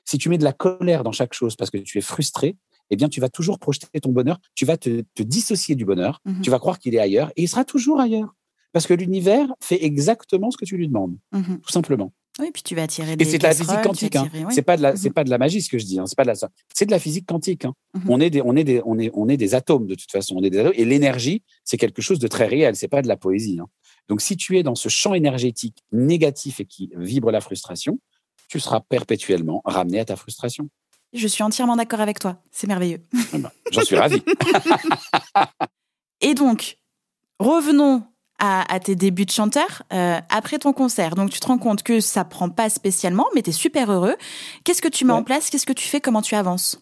Si tu mets de la colère dans chaque chose parce que tu es frustré, eh bien, tu vas toujours projeter ton bonheur, tu vas te, te dissocier du bonheur, Mhm. tu vas croire qu'il est ailleurs et il sera toujours ailleurs. Parce que l'univers fait exactement ce que tu lui demandes, Mhm. tout simplement. Oui, puis tu vas attirer Et des c'est de la physique quantique. Hein. ouais. C'est pas de la, c'est Mhm. pas de la magie ce que je dis. Hein. C'est pas de la, c'est de la physique quantique. Hein. Mhm. On est des, on est des, on est, on est des atomes de toute façon. On est des atomes. Et l'énergie, c'est quelque chose de très réel. C'est pas de la poésie. Hein. Donc, si tu es dans ce champ énergétique négatif et qui vibre la frustration, tu seras perpétuellement ramené à ta frustration. Je suis entièrement d'accord avec toi. C'est merveilleux. Ah ben, J'en suis ravi. Et donc, revenons à, à tes débuts de chanteur euh, après ton concert. Donc, tu te rends compte que ça prend pas spécialement, mais tu es super heureux. Qu'est-ce que tu mets Ouais. en place? Qu'est-ce que tu fais? Comment tu avances?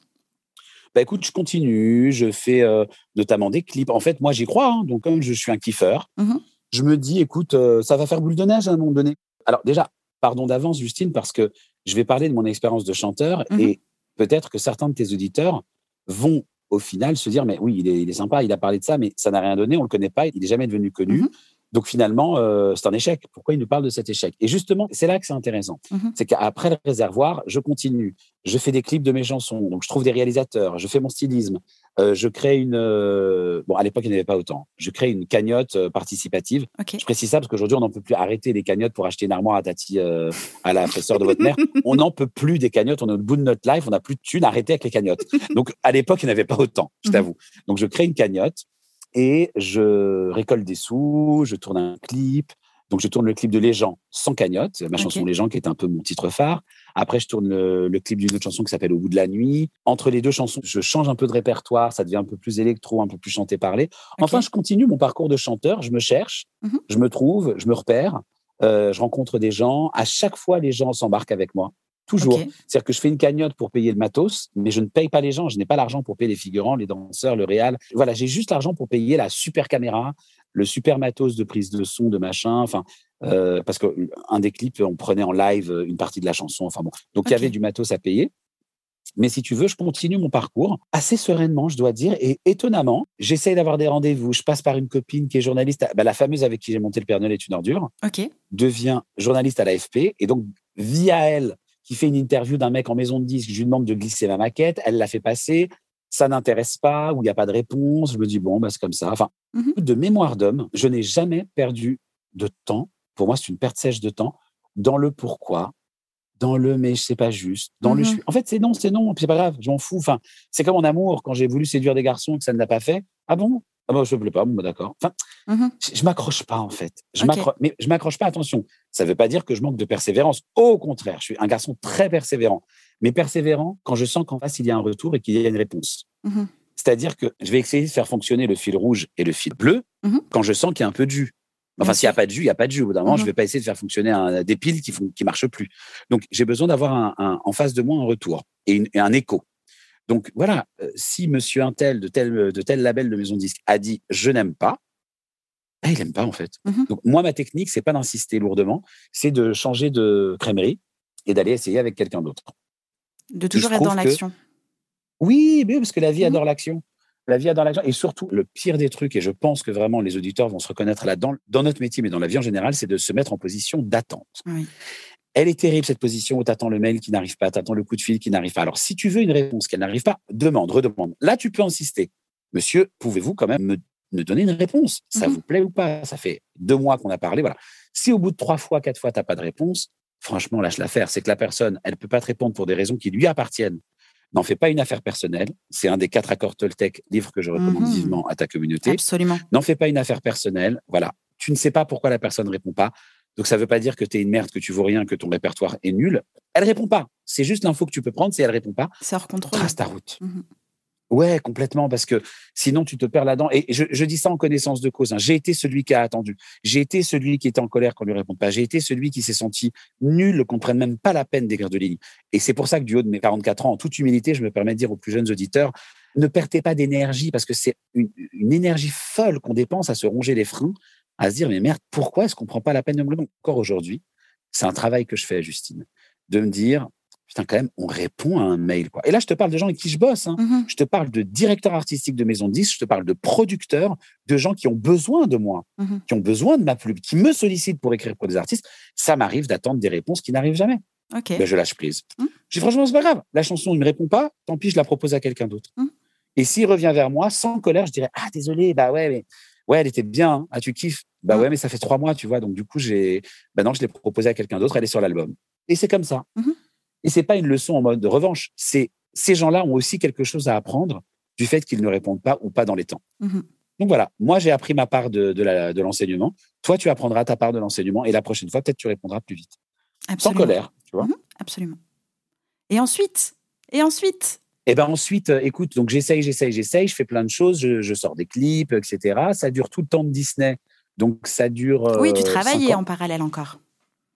Bah écoute, je continue, je fais euh, notamment des clips. En fait, moi, j'y crois. hein. Donc, comme je suis un kiffeur, Mhm. je me dis, écoute, euh, ça va faire boule de neige à un moment donné. Alors déjà, pardon d'avance, Justine, parce que je vais parler de mon expérience de chanteur Mhm. et peut-être que certains de tes auditeurs vont au final se dire, mais oui, il est, il est sympa, il a parlé de ça, mais ça n'a rien donné, on le connaît pas, il n'est jamais devenu connu. Mhm. Donc finalement, euh, c'est un échec. Pourquoi il nous parle de cet échec? Et justement, c'est là que c'est intéressant. Mhm. C'est qu'après le réservoir, je continue. Je fais des clips de mes chansons. Donc je trouve des réalisateurs. Je fais mon stylisme. Euh, je crée une. euh, Bon, à l'époque, il n'y avait pas autant. Je crée une cagnotte euh, participative. Je précise ça parce qu'aujourd'hui, on n'en peut plus arrêter les cagnottes pour acheter une armoire à Tati, euh, à la sœur de votre mère. On n'en peut plus des cagnottes. On est au bout de notre life. On n'a plus de thunes. Arrêtez avec les cagnottes. Donc, à l'époque, il n'y avait pas autant, je Mhm. t'avoue. Donc, je crée une cagnotte et je récolte des sous. Je tourne un clip. Donc, je tourne le clip de Les gens sans cagnotte, ma chanson Les gens qui est un peu mon titre phare. Après, je tourne le, le clip d'une autre chanson qui s'appelle Au bout de la nuit. Entre les deux chansons, je change un peu de répertoire. Ça devient un peu plus électro, un peu plus chanté parlé. Enfin, je continue mon parcours de chanteur. Je me cherche, Mhm. je me trouve, je me repère. euh, je rencontre des gens. À chaque fois, les gens s'embarquent avec moi. Toujours. C'est-à-dire que je fais une cagnotte pour payer le matos, mais je ne paye pas les gens. Je n'ai pas l'argent pour payer les figurants, les danseurs, le réal. Voilà, j'ai juste l'argent pour payer la super caméra, le super matos de prise de son, de machin. Enfin, euh, parce qu'un des clips, on prenait en live euh, une partie de la chanson. Enfin bon, donc il y avait du matos à payer. Mais si tu veux, je continue mon parcours assez sereinement, je dois dire. Et étonnamment, j'essaye d'avoir des rendez-vous. Je passe par une copine qui est journaliste, bah, la fameuse avec qui j'ai monté le Père Noël est une ordure devient journaliste à l'AFP et donc via elle qui fait une interview d'un mec en maison de disque, je lui demande de glisser ma maquette, elle la fait passer, ça n'intéresse pas ou il n'y a pas de réponse, je me dis bon bah c'est comme ça. Enfin, Mhm. de mémoire d'homme, je n'ai jamais perdu de temps. Pour moi, c'est une perte sèche de temps dans le pourquoi, dans le mais je sais pas juste, dans le je Mhm. suis. En fait, c'est non, c'est non, c'est pas grave, je m'en fous. Enfin, c'est comme en amour quand j'ai voulu séduire des garçons et que ça ne l'a pas fait. Ah bon? Ah bon, je ne plais pas, bon, bah, d'accord. Enfin, Mhm. je, je m'accroche pas en fait. Je m'accroche, mais je m'accroche pas. Attention, ça ne veut pas dire que je manque de persévérance. Au contraire, je suis un garçon très persévérant, mais persévérant quand je sens qu'en face il y a un retour et qu'il y a une réponse. Mhm. C'est-à-dire que je vais essayer de faire fonctionner le fil rouge et le fil bleu Mhm. quand je sens qu'il y a un peu de jus. Enfin, s'il n'y a pas de jus, il n'y a pas de jus. Au bout d'un moment, je ne vais pas essayer de faire fonctionner un- des piles qui ne qui marchent plus. Donc, j'ai besoin d'avoir un, un- en face de moi un retour et, une- et un écho. Donc, voilà, euh, si monsieur un tel de tel, de tel label de maison de disque a dit « je n'aime pas », ben, il n'aime pas en fait. Donc, moi, ma technique, c'est pas d'insister lourdement, c'est de changer de crèmerie et d'aller essayer avec quelqu'un d'autre. De toujours être dans l'action. Oui, parce que la vie Mhm. adore l'action. La vie adore l'action. Et surtout, le pire des trucs, et je pense que vraiment les auditeurs vont se reconnaître là-dedans, dans notre métier, mais dans la vie en général, c'est de se mettre en position d'attente. Oui. Elle est terrible, cette position où tu attends le mail qui n'arrive pas, tu attends le coup de fil qui n'arrive pas. Alors, si tu veux une réponse qu'elle n'arrive pas, demande, redemande. Là, tu peux insister. Monsieur, pouvez-vous quand même me, donner une réponse? Ça mhm. vous plaît ou pas? Ça fait deux mois qu'on a parlé. Voilà. Si au bout de trois fois, quatre fois, tu n'as pas de réponse, franchement, lâche l'affaire. C'est que la personne, elle ne peut pas te répondre pour des raisons qui lui appartiennent. N'en fais pas une affaire personnelle. C'est un des quatre accords Toltec, livre que je recommande mhm. vivement à ta communauté. Absolument. N'en fais pas une affaire personnelle. Voilà. Tu ne sais pas pourquoi la personne ne répond pas. Donc, ça ne veut pas dire que tu es une merde, que tu vaux rien, que ton répertoire est nul. Elle répond pas. C'est juste l'info que tu peux prendre. Si elle répond pas, ça contrôle. Trace ta route. Mhm. Ouais, complètement, parce que sinon tu te perds là-dedans. Et je, dis ça en connaissance de cause. Hein. J'ai été celui qui a attendu. J'ai été celui qui était en colère quand on lui répond pas. J'ai été celui qui s'est senti nul, qu'on prenne même pas la peine d'écrire de ligne. Et c'est pour ça que du haut de mes 44 ans, en toute humilité, je me permets de dire aux plus jeunes auditeurs, ne perdez pas d'énergie parce que c'est une, énergie folle qu'on dépense à se ronger les freins à se dire, mais merde, pourquoi est-ce qu'on prend pas la peine de me le Encore aujourd'hui, c'est un travail que je fais, Justine, de me dire, putain, quand même, on répond à un mail. Quoi. Et là, je te parle de gens avec qui je bosse. Hein. Mmh je te parle de directeurs artistiques de maison de disques, je te parle de producteurs, de gens qui ont besoin de moi, mmh qui ont besoin de ma pub, qui me sollicitent pour écrire pour des artistes. Ça m'arrive d'attendre des réponses qui n'arrivent jamais. Ben, je lâche prise. Mmh. Je dis franchement, c'est pas grave. La chanson ne me répond pas, tant pis, je la propose à quelqu'un d'autre. Et s'il revient vers moi, sans colère, je dirais Ah, désolé, bah ouais, mais ouais, elle était bien, hein. ah, tu kiffes. Bah ouais, mais ça fait trois mois, tu vois. Donc, du coup, j'ai, bah non, je l'ai proposé à quelqu'un d'autre, elle est sur l'album. Et c'est comme ça. Et c'est pas une leçon en mode de revanche. C'est, ces gens-là ont aussi quelque chose à apprendre du fait qu'ils ne répondent pas ou pas dans les temps. Mmh Donc voilà, moi j'ai appris ma part de, de, l'enseignement. Toi, tu apprendras ta part de l'enseignement et la prochaine fois, peut-être tu répondras plus vite. Sans colère, tu vois. Mmh absolument. Et ensuite, et ensuite, et ben ensuite, euh, écoute, donc j'essaye, j'essaye, j'essaye, je fais plein de choses, je, sors des clips, etc. Ça dure tout le temps de Disney. Donc ça dure. oui, tu euh, travaillais en parallèle encore.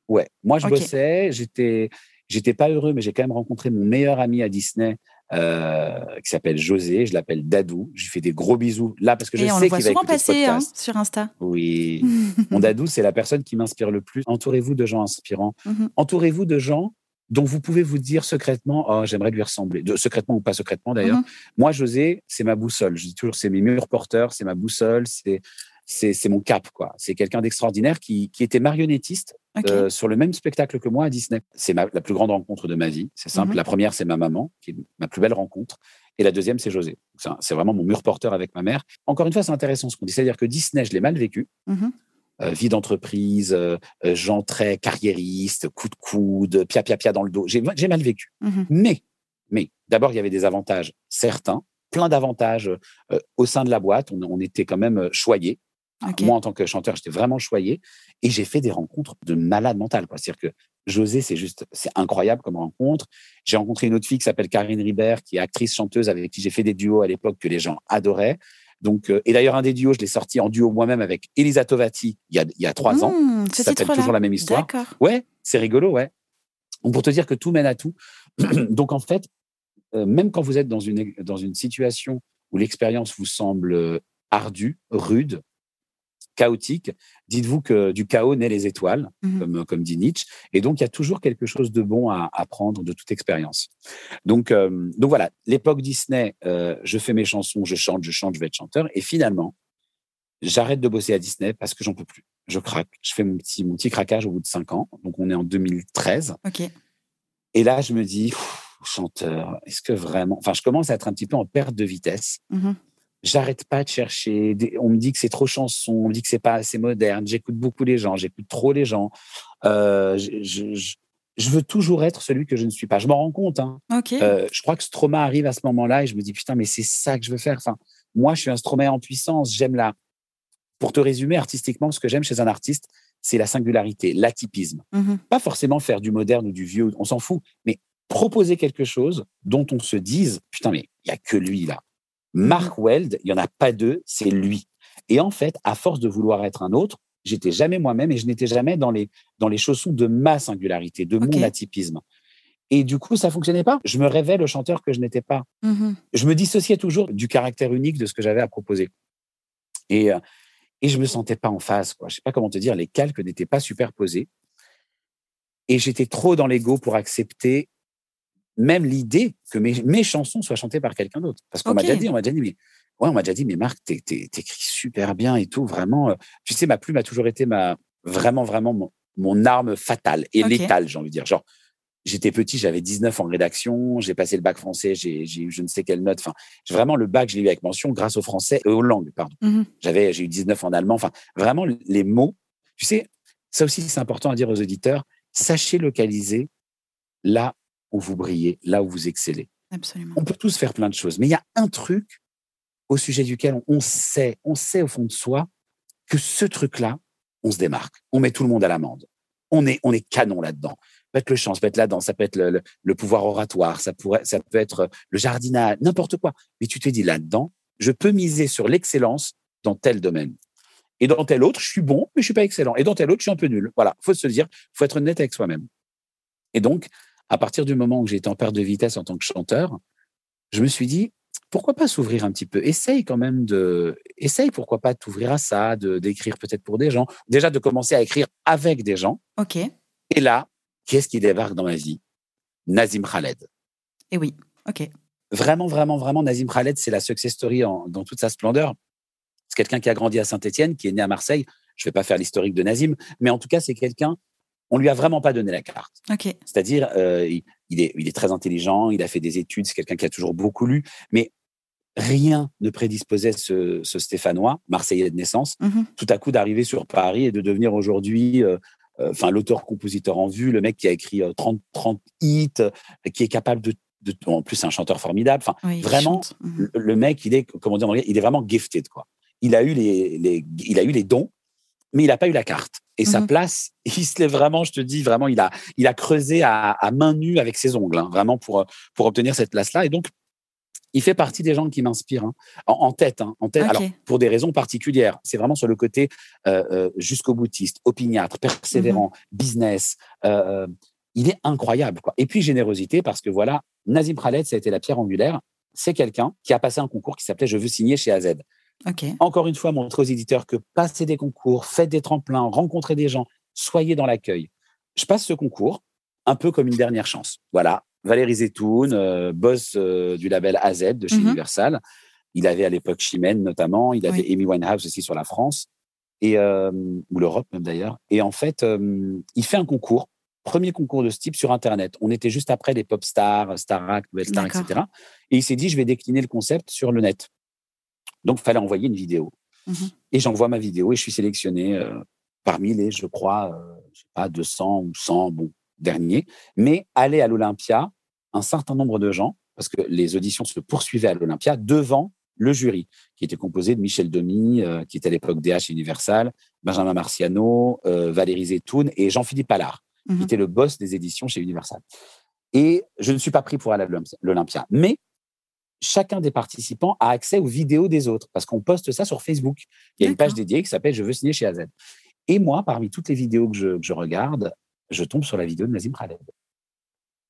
Ouais, moi je bossais, j'étais, j'étais pas heureux, mais j'ai quand même rencontré mon meilleur ami à Disney. Euh, qui s'appelle José, je l'appelle Dadou. Je lui fais des gros bisous là parce que je sais qu'il va souvent passer hein, sur Insta. Oui, mon Dadou, c'est la personne qui m'inspire le plus. Entourez-vous de gens inspirants. Mhm. Entourez-vous de gens dont vous pouvez vous dire secrètement, oh, j'aimerais lui ressembler, de, secrètement ou pas secrètement d'ailleurs. Mhm. Moi, José, c'est ma boussole. Je dis toujours, c'est mes murs porteurs, c'est ma boussole, c'est c'est mon cap quoi. C'est quelqu'un d'extraordinaire qui, qui était marionnettiste euh, sur le même spectacle que moi à Disney. C'est la plus grande rencontre de ma vie. C'est simple. Mhm. La première, c'est ma maman, qui est ma plus belle rencontre. Et la deuxième, c'est José. C'est vraiment mon mur porteur avec ma mère. Encore une fois, c'est intéressant ce qu'on dit. C'est-à-dire que Disney, je l'ai mal vécu. Mhm. Euh, vie d'entreprise, euh, euh, gens très carriéristes, coup de coude, pia pia pia dans le dos. J'ai mal vécu. Mmh mais, mais d'abord, il y avait des avantages certains, plein d'avantages au sein de la boîte. On, était quand même choyés. Moi, en tant que chanteur, j'étais vraiment choyé. Et j'ai fait des rencontres de malade mental. C'est-à-dire que José, c'est juste, c'est incroyable comme rencontre. J'ai rencontré une autre fille qui s'appelle Karine Ribert, qui est actrice chanteuse avec qui j'ai fait des duos à l'époque que les gens adoraient. Donc, euh, et d'ailleurs, un des duos, je l'ai sorti en duo moi-même avec Elisa Tovati il y a, il y a trois ans. Mmh, ça s'appelle toujours la même histoire. Ouais, c'est rigolo, ouais. Donc, pour te dire que tout mène à tout. Donc, en fait, euh, même quand vous êtes dans une, dans une situation où l'expérience vous semble euh, ardue, rude, chaotique, dites-vous que du chaos naît les étoiles, mmh comme, comme dit Nietzsche. Et donc, il y a toujours quelque chose de bon à apprendre de toute expérience. Donc, euh, donc voilà, l'époque Disney, euh, je fais mes chansons, je chante, je chante, je vais être chanteur. Et finalement, j'arrête de bosser à Disney parce que j'en peux plus. Je craque. Je fais mon petit, mon petit craquage au bout de cinq ans. Donc, on est en 2013. OK. Et là, je me dis, chanteur, est-ce que vraiment. Enfin, je commence à être un petit peu en perte de vitesse. Mmh j'arrête pas de chercher. On me dit que c'est trop chanson, on me dit que c'est pas assez moderne. J'écoute beaucoup les gens, j'écoute trop les gens. Euh, je, veux toujours être celui que je ne suis pas. Je m'en rends compte. Hein. Euh, je crois que Stroma arrive à ce moment-là et je me dis putain, mais c'est ça que je veux faire. Enfin, moi, je suis un Stromae en puissance. J'aime la. Pour te résumer artistiquement, ce que j'aime chez un artiste, c'est la singularité, l'atypisme. Mmh pas forcément faire du moderne ou du vieux, on s'en fout, mais proposer quelque chose dont on se dise putain, mais il y a que lui là. Mark Weld, il n'y en a pas deux, c'est lui. Et en fait, à force de vouloir être un autre, j'étais jamais moi-même et je n'étais jamais dans les, dans les chaussons de ma singularité, de mon atypisme. Et du coup, ça fonctionnait pas. Je me rêvais le chanteur que je n'étais pas. Mm-hmm. Je me dissociais toujours du caractère unique de ce que j'avais à proposer. Et, euh, et je me sentais pas en phase. Quoi. Je sais pas comment te dire, les calques n'étaient pas superposés. Et j'étais trop dans l'ego pour accepter même l'idée que mes, chansons soient chantées par quelqu'un d'autre. Parce qu'on m'a déjà dit, on m'a déjà dit, mais ouais, on m'a déjà dit, mais Marc, t'écris super bien et tout, vraiment. Euh, tu sais, ma plume a toujours été ma vraiment, vraiment mon arme fatale et létale, j'ai envie de dire. Genre, j'étais petit, j'avais 19 en rédaction, j'ai passé le bac français, j'ai eu je ne sais quelle note. Enfin, vraiment, le bac, je l'ai eu avec mention grâce au français, et aux langues, pardon. Mmh j'avais, j'ai eu 19 en allemand. Enfin, vraiment, les mots. Tu sais, ça aussi, c'est important à dire aux auditeurs. Sachez localiser là où vous brillez, là où vous excellez. Absolument. On peut tous faire plein de choses, mais il y a un truc au sujet duquel on sait, on sait au fond de soi que ce truc-là, on se démarque. On met tout le monde à l'amende. On est, on est canon là-dedans. Ça peut être le chant, ça peut être la danse, ça peut être le, pouvoir oratoire, ça, pourrait, ça peut être le jardinage, n'importe quoi. Mais tu te dis là-dedans, je peux miser sur l'excellence dans tel domaine. Et dans tel autre, je suis bon, mais je suis pas excellent. Et dans tel autre, je suis un peu nul. Voilà, faut se dire, faut être honnête avec soi-même. Et donc, à partir du moment où j'étais en perte de vitesse en tant que chanteur, je me suis dit, pourquoi pas s'ouvrir un petit peu? Essaye quand même de, essaye pourquoi pas t'ouvrir à ça, de d'écrire peut-être pour des gens, déjà de commencer à écrire avec des gens. Ok. Et là, qu'est-ce qui débarque dans ma vie? Nazim Khaled. Et oui, ok. Vraiment, vraiment, vraiment, Nazim Khaled, c'est la success story dans toute sa splendeur. C'est quelqu'un qui a grandi à Saint-Étienne, qui est né à Marseille. Je ne vais pas faire l'historique de Nazim, mais en tout cas, c'est quelqu'un on lui a vraiment pas donné la carte. C'est-à-dire, euh, il, est, il est très intelligent, il a fait des études, c'est quelqu'un qui a toujours beaucoup lu, mais rien ne prédisposait ce, Stéphanois, Marseillais de naissance, mm-hmm. tout à coup d'arriver sur Paris et de devenir aujourd'hui, euh, euh, enfin, l'auteur-compositeur en vue, le mec qui a écrit 30, 30 hits, qui est capable de, en plus, c'est un chanteur formidable. Enfin, vraiment, mm-hmm. le, mec, il est, comment dire, il est vraiment gifted, quoi. Il a eu les, il a eu les dons, mais il n'a pas eu la carte. Et sa mmh place, il se l'est vraiment, je te dis, vraiment, il a, il a creusé à, main nue avec ses ongles, hein, vraiment pour, pour obtenir cette place-là. Et donc, il fait partie des gens qui m'inspirent hein, en, tête, hein, en tête. Alors pour des raisons particulières, c'est vraiment sur le côté euh, euh, jusqu'au boutiste, opiniâtre, mmh persévérant, business. Euh, il est incroyable, quoi. Et puis générosité parce que voilà, Nazim Khaled, ça a été la pierre angulaire. C'est quelqu'un qui a passé un concours qui s'appelait Je veux signer chez AZ. Encore une fois, montrer aux éditeurs que passer des concours, faites des tremplins, rencontrez des gens, soyez dans l'accueil. Je passe ce concours un peu comme une dernière chance. Voilà, Valérie Zetoun, euh, boss euh, du label AZ de chez mmh Universal. Il avait à l'époque Chimène notamment, il avait Amy Winehouse aussi sur la France, et, euh, ou l'Europe même d'ailleurs. Et en fait, il fait un concours, premier concours de ce type sur Internet. On était juste après les pop stars, Starac, Nouvelle Star, etc. Et il s'est dit, je vais décliner le concept sur le net. Donc, il fallait envoyer une vidéo. Mmh et j'envoie ma vidéo et je suis sélectionné euh, parmi les, je crois, euh, je sais pas, 200 ou 100 bon, derniers. Mais aller à l'Olympia, un certain nombre de gens, parce que les auditions se poursuivaient à l'Olympia, devant le jury, qui était composé de Michel Demy, euh, qui était à l'époque DH Universal, Benjamin Marciano, Valérie Zetoun et Jean-Philippe Allard, qui mmh était le boss des éditions chez Universal. Et je ne suis pas pris pour aller à l'Olympia. Mais chacun des participants a accès aux vidéos des autres parce qu'on poste ça sur Facebook. Il y a une page dédiée qui s'appelle Je veux signer chez AZ. Et moi, parmi toutes les vidéos que je, regarde, je tombe sur la vidéo de Nazim Khaled.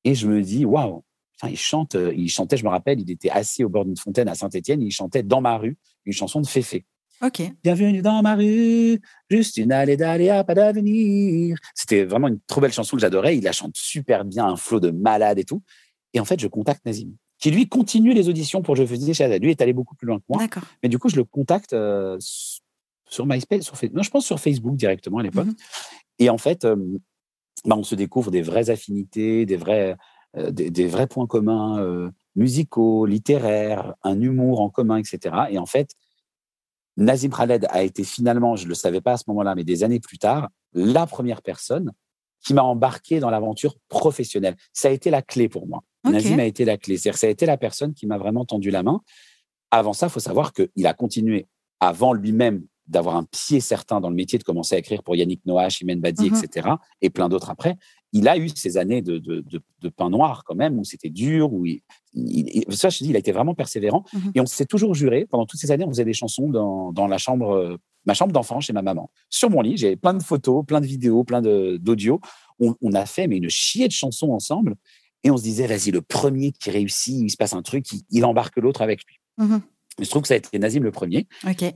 Et je me dis, waouh, il chante, euh, il chantait, je me rappelle, il était assis au bord d'une fontaine à Saint-Étienne, il chantait dans ma rue une chanson de Féfé. Ok. Bienvenue dans ma rue, juste une allée d'aléa, pas d'avenir. C'était vraiment une trop belle chanson que j'adorais. Il la chante super bien, un flot de malade et tout. Et en fait, je contacte Nazim qui lui continue les auditions pour Je faisais chez Lui est allé beaucoup plus loin que moi. Mais du coup, je le contacte euh, sur MySpace, sur Facebook. Non, je pense sur Facebook directement à l'époque. Mhm. Et en fait, euh, bah, on se découvre des vraies affinités, des vrais, euh, des, vrais points communs musicaux, littéraires, un humour en commun, etc. Et en fait, Nazim Khaled a été finalement, je ne le savais pas à ce moment-là, mais des années plus tard, la première personne qui m'a embarqué dans l'aventure professionnelle. Ça a été la clé pour moi. Nazim a été la clé. C'est-à-dire ça a été la personne qui m'a vraiment tendu la main. Avant ça, il faut savoir qu'il a continué avant lui-même d'avoir un pied certain dans le métier, de commencer à écrire pour Yannick Noah, Chimène Badi, mmh etc., et plein d'autres après. Il a eu ces années de, de, pain noir quand même, où c'était dur, où il, ça, je dis, il a été vraiment persévérant. Mmh et on s'est toujours juré, pendant toutes ces années, on faisait des chansons dans, dans la chambre, ma chambre d'enfant chez ma maman. Sur mon lit, j'ai plein de photos, plein de vidéos, plein d'audio. On, on, a fait mais une chier de chansons ensemble. Et on se disait, vas-y, le premier qui réussit, il se passe un truc, il, embarque l'autre avec lui. Mmh je trouve que ça a été Nazim le premier.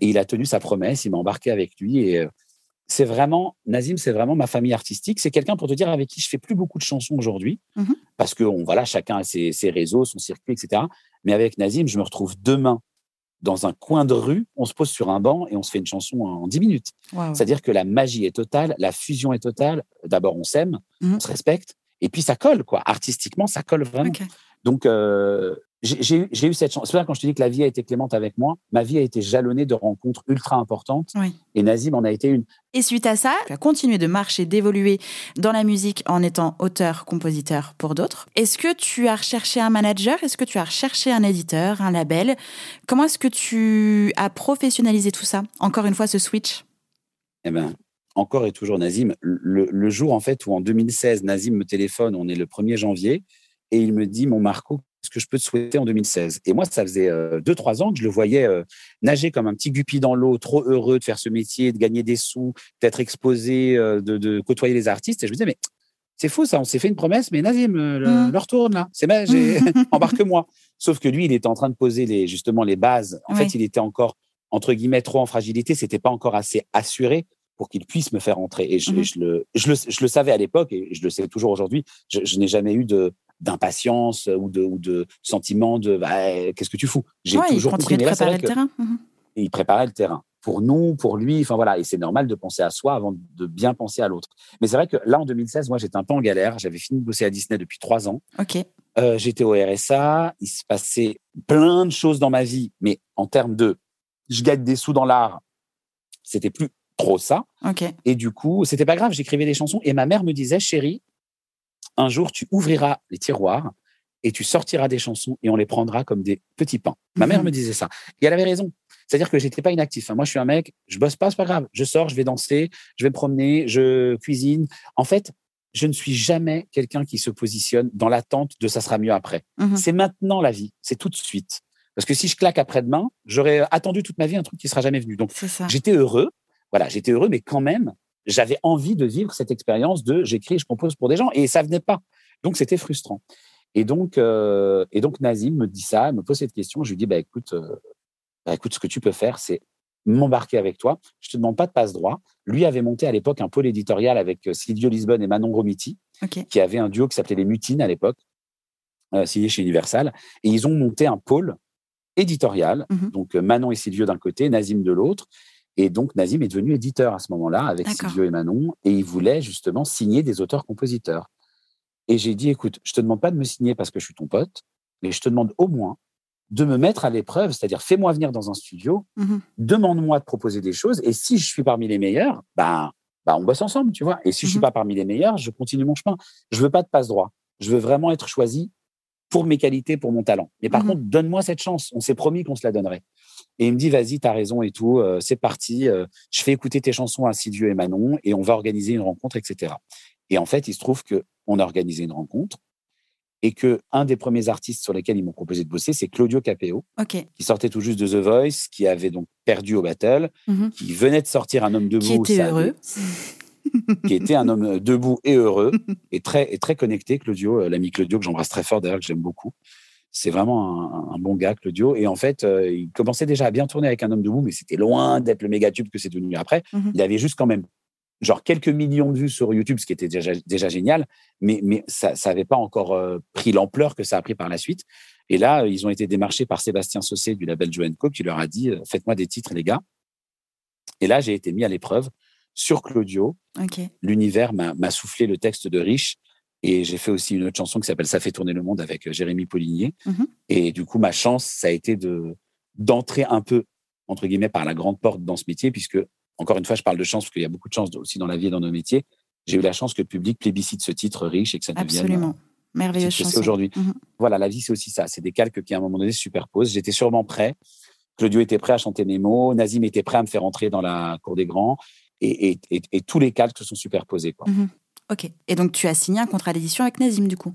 Et il a tenu sa promesse, il m'a embarqué avec lui. Et euh, c'est vraiment, Nazim, c'est vraiment ma famille artistique. C'est quelqu'un, pour te dire, avec qui je fais plus beaucoup de chansons aujourd'hui. Mmh parce que voilà, chacun a ses, ses, réseaux, son circuit, etc. Mais avec Nazim, je me retrouve demain dans un coin de rue, on se pose sur un banc et on se fait une chanson en 10 minutes. C'est-à-dire que la magie est totale, la fusion est totale. D'abord, on s'aime, mmh. on se respecte, et puis ça colle, quoi. Artistiquement, ça colle vraiment. Donc, euh, j'ai eu cette chance. C'est là quand je te dis que la vie a été clémente avec moi, ma vie a été jalonnée de rencontres ultra importantes. Et Nazim en a été une. Et suite à ça, tu as continué de marcher, d'évoluer dans la musique en étant auteur, compositeur pour d'autres. Est-ce que tu as recherché un manager? Est-ce que tu as recherché un éditeur, un label? Comment est-ce que tu as professionnalisé tout ça? Encore une fois, ce switch? Eh ben, encore et toujours Nazim. Le, le jour en fait où en 2016, Nazim me téléphone, on est le 1er janvier, et il me dit, mon Marco, ce que je peux te souhaiter en 2016. Et moi, ça faisait euh, deux, trois ans que je le voyais euh, nager comme un petit guppy dans l'eau, trop heureux de faire ce métier, de gagner des sous, d'être exposé, euh, de, côtoyer les artistes. Et je me disais, mais c'est fou ça, on s'est fait une promesse, mais Nazim, le, mmh. leur tourne là, c'est magique, embarque-moi. Sauf que lui, il était en train de poser les, justement les bases. En fait, il était encore, entre guillemets, trop en fragilité, c'était pas encore assez assuré pour qu'il puisse me faire entrer. Et je, mmh le, je, le, je, le, savais à l'époque et je le sais toujours aujourd'hui. Je, n'ai jamais eu de, d'impatience ou de, ou de sentiment de bah, qu'est-ce que tu fous? J'ai toujours compris. De préparer le terrain. Mmh il préparait le terrain pour nous, pour lui. Enfin voilà, et c'est normal de penser à soi avant de bien penser à l'autre. Mais c'est vrai que là, en 2016, moi, j'étais un peu en galère. J'avais fini de bosser à Disney depuis trois ans. Ok. Euh, j'étais au RSA. Il se passait plein de choses dans ma vie, mais en termes de, je gagne des sous dans l'art. C'était plus trop ça. Ok. Et du coup, c'était pas grave. J'écrivais des chansons et ma mère me disait, chérie, un jour, tu ouvriras les tiroirs et tu sortiras des chansons et on les prendra comme des petits pains. Ma mère mhm. me disait ça. Et elle avait raison. C'est-à-dire que j'étais pas inactif. Moi, je suis un mec, je bosse pas, c'est pas grave. Je sors, je vais danser, je vais me promener, je cuisine. En fait, je ne suis jamais quelqu'un qui se positionne dans l'attente de ça sera mieux après. Mhm. C'est maintenant la vie, c'est tout de suite. Parce que si je claque après-demain, j'aurais attendu toute ma vie un truc qui sera jamais venu. Donc, j'étais heureux. Voilà, j'étais heureux, mais quand même, j'avais envie de vivre cette expérience de j'écris, je compose pour des gens et ça venait pas. Donc c'était frustrant. Et donc, euh, et donc Nazim me dit ça, me pose cette question. Je lui dis bah écoute, euh, bah, écoute, ce que tu peux faire, c'est m'embarquer avec toi. Je te demande pas de passe droit. Lui avait monté à l'époque un pôle éditorial avec euh, Silvio Lisbonne et Manon Romiti, qui avait un duo qui s'appelait les Mutines à l'époque, signé chez Universal, et ils ont monté un pôle éditorial. Mmh donc Manon et Silvio d'un côté, Nazim de l'autre, et donc, Nazim est devenu éditeur à ce moment-là avec Silvio et Manon, et il voulait justement signer des auteurs-compositeurs. Et j'ai dit, écoute, je te demande pas de me signer parce que je suis ton pote, mais je te demande au moins de me mettre à l'épreuve, c'est-à-dire fais-moi venir dans un studio, mmh demande-moi de proposer des choses, et si je suis parmi les meilleurs, bah, bah on bosse ensemble, tu vois. Et si je suis mmh pas parmi les meilleurs, je continue mon chemin. Je veux pas de passe droit. Je veux vraiment être choisi pour mes qualités, pour mon talent. Mais par mmh contre, donne-moi cette chance. On s'est promis qu'on se la donnerait. Et il me dit, vas-y, t'as raison et tout, euh, c'est parti. Euh, je fais écouter tes chansons à Sidieux et Manon et on va organiser une rencontre, etc. Et en fait, il se trouve que on a organisé une rencontre et que un des premiers artistes sur lesquels ils m'ont proposé de bosser, c'est Claudio Capéo, qui sortait tout juste de The Voice, qui avait donc perdu au battle, mmh qui venait de sortir un homme debout, qui était heureux. qui était un homme debout et heureux et très et très connecté, Claudio, euh, l'ami Claudio que j'embrasse très fort d'ailleurs, que j'aime beaucoup. C'est vraiment un, bon gars, Claudio. Et en fait, euh, il commençait déjà à bien tourner avec un homme debout, mais c'était loin d'être le méga tube que c'est devenu après. Mhm. Il avait juste quand même genre quelques millions de vues sur YouTube, ce qui était déjà, déjà génial, mais, mais ça n'avait pas encore euh, pris l'ampleur que ça a pris par la suite. Et là, ils ont été démarchés par Sébastien Saucé du label Joe Co qui leur a dit euh, Faites-moi des titres, les gars. Et là, j'ai été mis à l'épreuve sur Claudio. L'univers m'a soufflé le texte de Rich et j'ai fait aussi une autre chanson qui s'appelle Ça fait tourner le monde avec euh, Jérémy Poligné. Mhm. Et du coup, ma chance, ça a été de d'entrer un peu, entre guillemets, par la grande porte dans ce métier, puisque, encore une fois, je parle de chance, parce qu'il y a beaucoup de chance aussi dans la vie et dans nos métiers. J'ai eu la chance que le public plébiscite ce titre riche et que ça devienne. Absolument. Euh, Merveilleuse chanson. aujourd'hui. Mhm. Voilà, la vie, c'est aussi ça. C'est des calques qui, à un moment donné, se superposent. J'étais sûrement prêt. Claudio était prêt à chanter mes mots. Nazim était prêt à me faire entrer dans la cour des grands. Et, et, tous les calques se sont superposés. Quoi. Mhm. Ok. Et donc, tu as signé un contrat d'édition avec Nazim, du coup?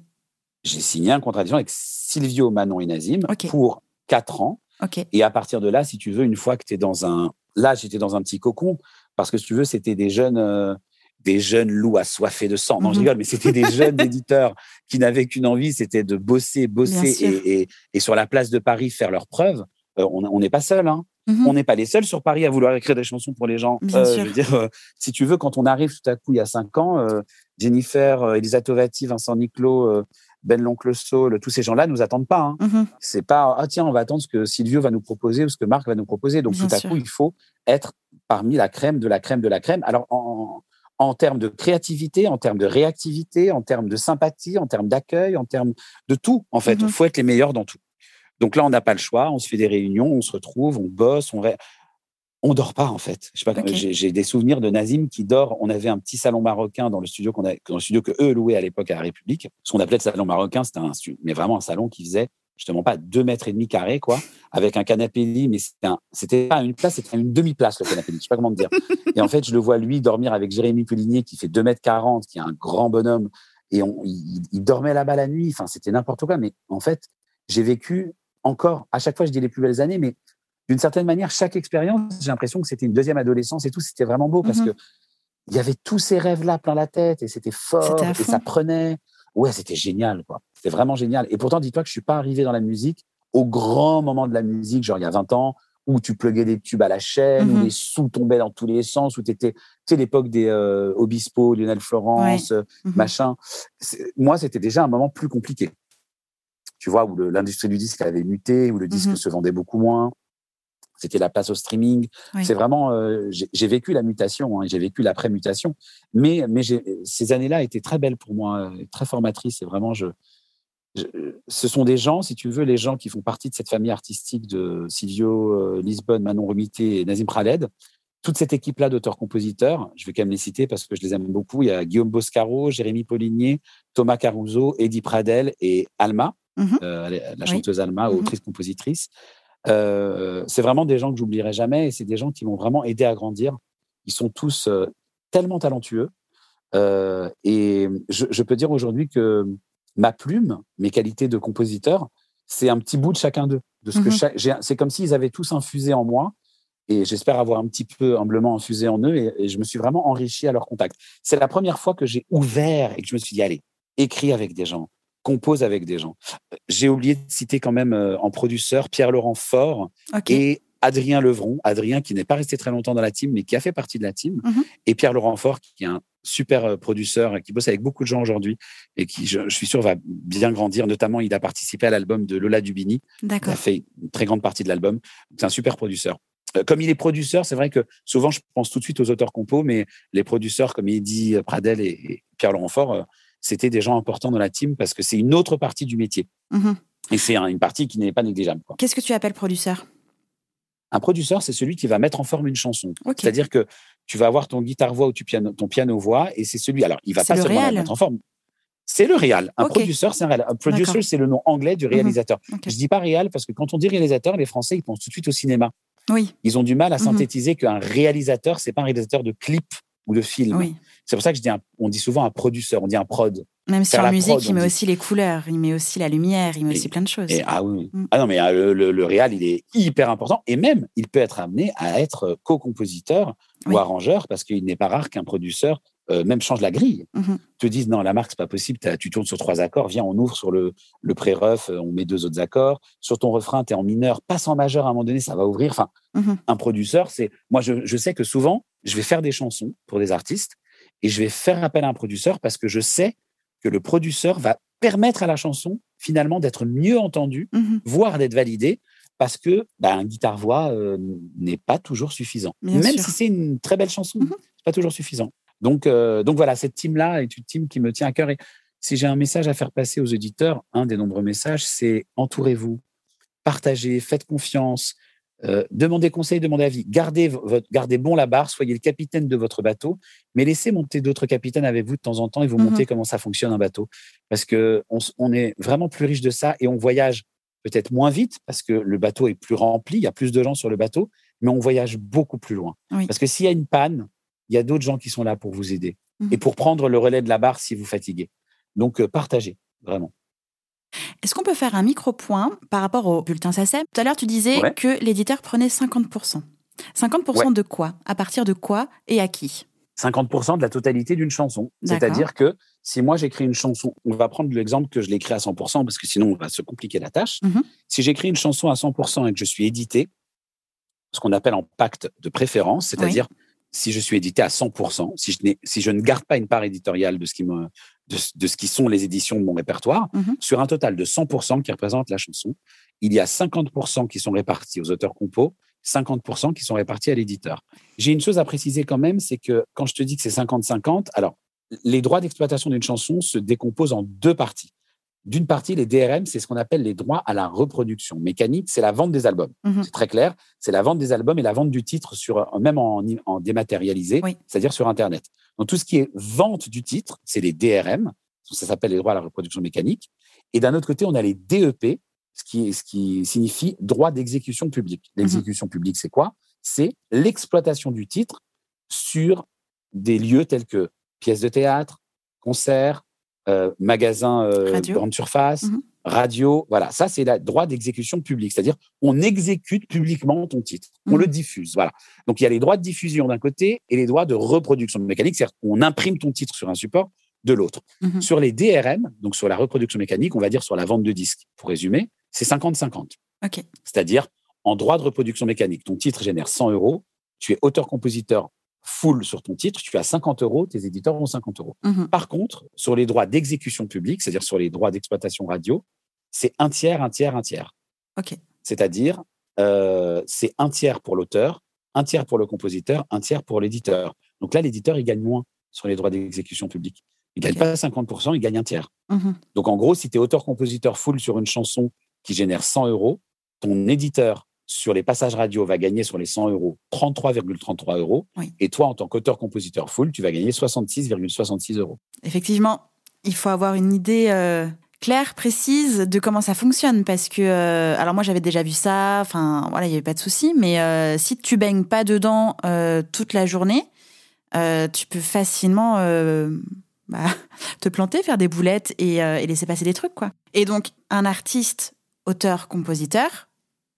J'ai signé un contrat d'édition avec Silvio, Manon et Nazim pour quatre ans. Ok. Et à partir de là, si tu veux, une fois que tu es dans un. Là, j'étais dans un petit cocon, parce que si tu veux, c'était des jeunes. Euh, des jeunes loups assoiffés de sang. Non, je mhm. rigole, mais c'était des jeunes éditeurs qui n'avaient qu'une envie, c'était de bosser, bosser et, et, sur la place de Paris faire leurs preuves. Euh, on n'est pas seul. Hein. Mhm. On n'est pas les seuls sur Paris à vouloir écrire des chansons pour les gens. Euh, je veux dire, euh, si tu veux, quand on arrive tout à coup il y a cinq ans, Jennifer, Elisa Tovati, Vincent Niclot, Ben l'oncle Saul, tous ces gens-là nous attendent pas. Hein. Mhm. C'est pas ah tiens on va attendre ce que Silvio va nous proposer ou ce que Marc va nous proposer. Donc Bien tout à sûr. coup il faut être parmi la crème de la crème de la crème. Alors en, en termes de créativité, en termes de réactivité, en termes de sympathie, en termes d'accueil, en termes de tout en fait. Il Mhm. faut être les meilleurs dans tout. Donc là on n'a pas le choix. On se fait des réunions, on se retrouve, on bosse, on ré- on dort pas en fait. Je sais pas, Ok. j'ai des souvenirs de Nazim qui dort. On avait un petit salon marocain dans le studio qu'on a, dans le studio que eux louaient à l'époque à la République. Ce qu'on appelait le salon marocain, c'était un, mais vraiment un salon qui faisait justement pas deux mètres et demi carrés quoi, avec un canapé lit, mais c'était un- pas une place, c'était une demi place le canapé lit. Je sais pas comment dire. Et en fait, je le vois lui dormir avec Jérémy Poulinier qui fait 2 mètres 40, qui est un grand bonhomme, et on, il, il dormait là-bas la nuit. Enfin, c'était n'importe quoi. Mais en fait, j'ai vécu encore. À chaque fois, je dis les plus belles années, mais d'une certaine manière, chaque expérience, j'ai l'impression que c'était une deuxième adolescence et tout. C'était vraiment beau parce Mhm. que il y avait tous ces rêves-là plein la tête et c'était fort et ça prenait. Ouais, c'était génial, quoi. C'était vraiment génial. Et pourtant, dis-toi que je suis pas arrivé dans la musique au grand moment de la musique, genre il y a 20 ans, où tu pluguais des tubes à la chaîne, où Mhm. les sous tombaient dans tous les sens, où tu étais, tu sais, l'époque des euh, Obispo, Lionel Florence, euh, Mhm. machin. Moi, c'était déjà un moment plus compliqué. Tu vois, où l'industrie du disque avait muté, où le disque Mhm. se vendait beaucoup moins. C'était la place au streaming. Oui. C'est vraiment, euh, j'ai vécu la mutation, hein, j'ai vécu l'après-mutation. Mais, mais ces années-là étaient très belles pour moi, euh, très formatrices. Et vraiment, je, je- ce sont des gens, si tu veux, les gens qui font partie de cette famille artistique de Silvio euh, Lisbonne, Manon Romité et Nazim Khaled. Toute cette équipe-là d'auteurs-compositeurs, je vais quand même les citer parce que je les aime beaucoup. Il y a Guillaume Boscaro, Jérémy Poligné, Thomas Caruso, Eddie Pradel et Alma, Mhm. euh, la la Oui. chanteuse Alma, Mhm. autrice-compositrice. Euh, c'est vraiment des gens que j'oublierai jamais et c'est des gens qui m'ont vraiment aidé à grandir. Ils sont tous euh, tellement talentueux. Et je, je peux dire aujourd'hui que ma plume, mes qualités de compositeur, c'est un petit bout de chacun d'eux. De ce que Mhm. c'est comme s'ils avaient tous infusé en moi. Et j'espère avoir un petit peu humblement infusé en eux. Et, et je me suis vraiment enrichi à leur contact. C'est la première fois que j'ai ouvert et que je me suis dit, allez, écris avec des gens, compose avec des gens. J'ai oublié de citer quand même euh, en producteur Pierre-Laurent Faure Ok. et Adrien Levron. Adrien qui n'est pas resté très longtemps dans la team, mais qui a fait partie de la team. Mhm. Et Pierre-Laurent Faure qui est un super euh, producteur qui bosse avec beaucoup de gens aujourd'hui et qui, je, je suis sûr, va bien grandir. Notamment, il a participé à l'album de Lola Dubini. Il a fait une très grande partie de l'album. C'est un super producteur. Euh, Comme il est producteur, c'est vrai que souvent je pense tout de suite aux auteurs compos, mais les producteurs comme Eddie Pradel et, Pierre-Laurent Faure, euh, c'était des gens importants dans la team parce que c'est une autre partie du métier. Mhm. Et c'est un- une partie qui n'est pas négligeable. Qu'est-ce que tu appelles producteur Un producteur, c'est celui qui va mettre en forme une chanson. C'est-à-dire que tu vas avoir ton guitare-voix ou tu piano, ton piano-voix et c'est celui. Alors, il va pas le seulement la réal. mettre en forme. C'est le réal. Un Ok. producteur, c'est un réal. Un producer, c'est le nom anglais du réalisateur. Ok. Je dis pas réal parce que quand on dit réalisateur, les Français, ils pensent tout de suite au cinéma. Oui, Ils ont du mal à Mhm. synthétiser qu'un réalisateur, c'est pas un réalisateur de clip ou de film. oui. C'est pour ça que je dis un- on dit souvent un producteur, on dit un prod. Même en la musique, prod, il met dit. aussi les couleurs, il met aussi la lumière, il met Et- aussi plein de choses. Et, ah oui. Mm. Ah non, mais euh, le, le, le réal, il est hyper important. Et même, il peut être amené à être euh, co-compositeur Oui. ou arrangeur parce qu'il n'est pas rare qu'un producteur euh, même change la grille. Mhm. Te dise, non, la marque, c'est pas possible. Tu tournes sur trois accords. Viens, on ouvre sur le, le pré-ref, on met deux autres accords. Sur ton refrain, tu es en mineur, passe en majeur à un moment donné, ça va ouvrir. Enfin, Mhm. un producteur, c'est. Moi, je, je sais que souvent, je vais faire des chansons pour des artistes et je vais faire appel à un producteur parce que je sais que le producteur va permettre à la chanson, finalement, d'être mieux entendue, Mhm. voire d'être validée parce que bah, un guitare-voix euh, n'est pas toujours suffisant. Bien Même sûr. si c'est une très belle chanson, Mhm. c'est pas toujours suffisant. Donc, euh, donc voilà, cette team-là est une team qui me tient à cœur. Et si j'ai un message à faire passer aux auditeurs, un des nombreux messages, c'est entourez-vous, partagez, faites confiance, euh, demandez conseil, demandez avis, gardez, vo- votre, gardez bon la barre, soyez le capitaine de votre bateau, mais laissez monter d'autres capitaines avec vous de temps en temps et vous Mhm. montrez comment ça fonctionne un bateau. Parce que on, on est vraiment plus riche de ça et on voyage peut-être moins vite parce que le bateau est plus rempli, il y a plus de gens sur le bateau, mais on voyage beaucoup plus loin. Oui. Parce que s'il y a une panne, il y a d'autres gens qui sont là pour vous aider Mhm. et pour prendre le relais de la barre si vous fatiguez. Donc, euh, partagez, vraiment. Est-ce qu'on peut faire un micro-point par rapport au bulletin SACEM Tout à l'heure, tu disais Ouais. que l'éditeur prenait 50%. 50% de quoi? À partir de quoi et à qui? 50% de la totalité d'une chanson. C'est-à-dire que si moi j'écris une chanson, on va prendre l'exemple que je l'écris à 100% parce que sinon on va se compliquer la tâche. Mhm. Si j'écris une chanson à 100% et que je suis édité, ce qu'on appelle en pacte de préférence, c'est-à-dire si je suis édité à 100%, si je, si je ne garde pas une part éditoriale de ce qui me, de, ce qui sont les éditions de mon répertoire, Mhm. sur un total de 100% qui représentent la chanson. Il y a 50% qui sont répartis aux auteurs compos, 50% qui sont répartis à l'éditeur. J'ai une chose à préciser quand même, c'est que quand je te dis que c'est 50-50, alors les droits d'exploitation d'une chanson se décomposent en deux parties. D'une partie, les DRM, c'est ce qu'on appelle les droits à la reproduction mécanique, c'est la vente des albums. Mhm. C'est très clair, c'est la vente des albums et la vente du titre sur même en, en dématérialisé, Oui. c'est-à-dire sur Internet. Donc tout ce qui est vente du titre, c'est les DRM, ça s'appelle les droits à la reproduction mécanique. Et d'un autre côté, on a les DEP, ce qui, ce qui signifie droit d'exécution publique. L'exécution publique, c'est quoi? C'est l'exploitation du titre sur des lieux tels que pièces de théâtre, concerts, euh, magasins euh, grande surface, Mhm. Radio. Voilà, ça, c'est le droit d'exécution publique. C'est-à-dire, on exécute publiquement ton titre. On Mhm. le diffuse. Voilà. Donc, il y a les droits de diffusion d'un côté et les droits de reproduction mécanique. C'est-à-dire qu'on imprime ton titre sur un support de l'autre. Mhm. Sur les DRM, donc sur la reproduction mécanique, on va dire sur la vente de disques, pour résumer, c'est 50-50. Ok. C'est-à-dire, en droit de reproduction mécanique, ton titre génère 100 euros, tu es auteur-compositeur full sur ton titre, tu as 50 euros, tes éditeurs ont 50 euros. Mhm. Par contre, sur les droits d'exécution publique, c'est-à-dire sur les droits d'exploitation radio, c'est un tiers, un tiers, un tiers. Ok. C'est-à-dire, euh, c'est un tiers pour l'auteur, un tiers pour le compositeur, un tiers pour l'éditeur. Donc là, l'éditeur, il gagne moins sur les droits d'exécution publique. Il gagne Ok. pas 50%, il gagne un tiers. Mhm. Donc en gros, si tu es auteur-compositeur full sur une chanson qui génère 100 euros, ton éditeur sur les passages radio va gagner sur les 100 euros 33,33 euros. Oui. Et toi, en tant qu'auteur-compositeur full, tu vas gagner 66,66 euros. Effectivement, il faut avoir une idée euh, claire, précise de comment ça fonctionne. Parce que, euh, alors moi j'avais déjà vu ça, enfin voilà, il n'y avait pas de souci. Mais euh, si tu baignes pas dedans toute la journée, tu peux facilement bah, te planter, faire des boulettes et, et laisser passer des trucs. quoi. Et donc, un artiste, auteur, compositeur,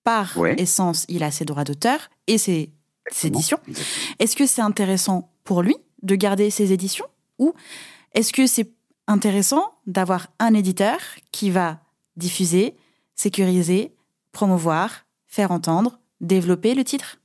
par Ouais. essence, il a ses droits d'auteur et ses, éditions. Est-ce que c'est intéressant pour lui de garder ses éditions ou est-ce que c'est intéressant d'avoir un éditeur qui va diffuser, sécuriser, promouvoir, faire entendre, développer le titre?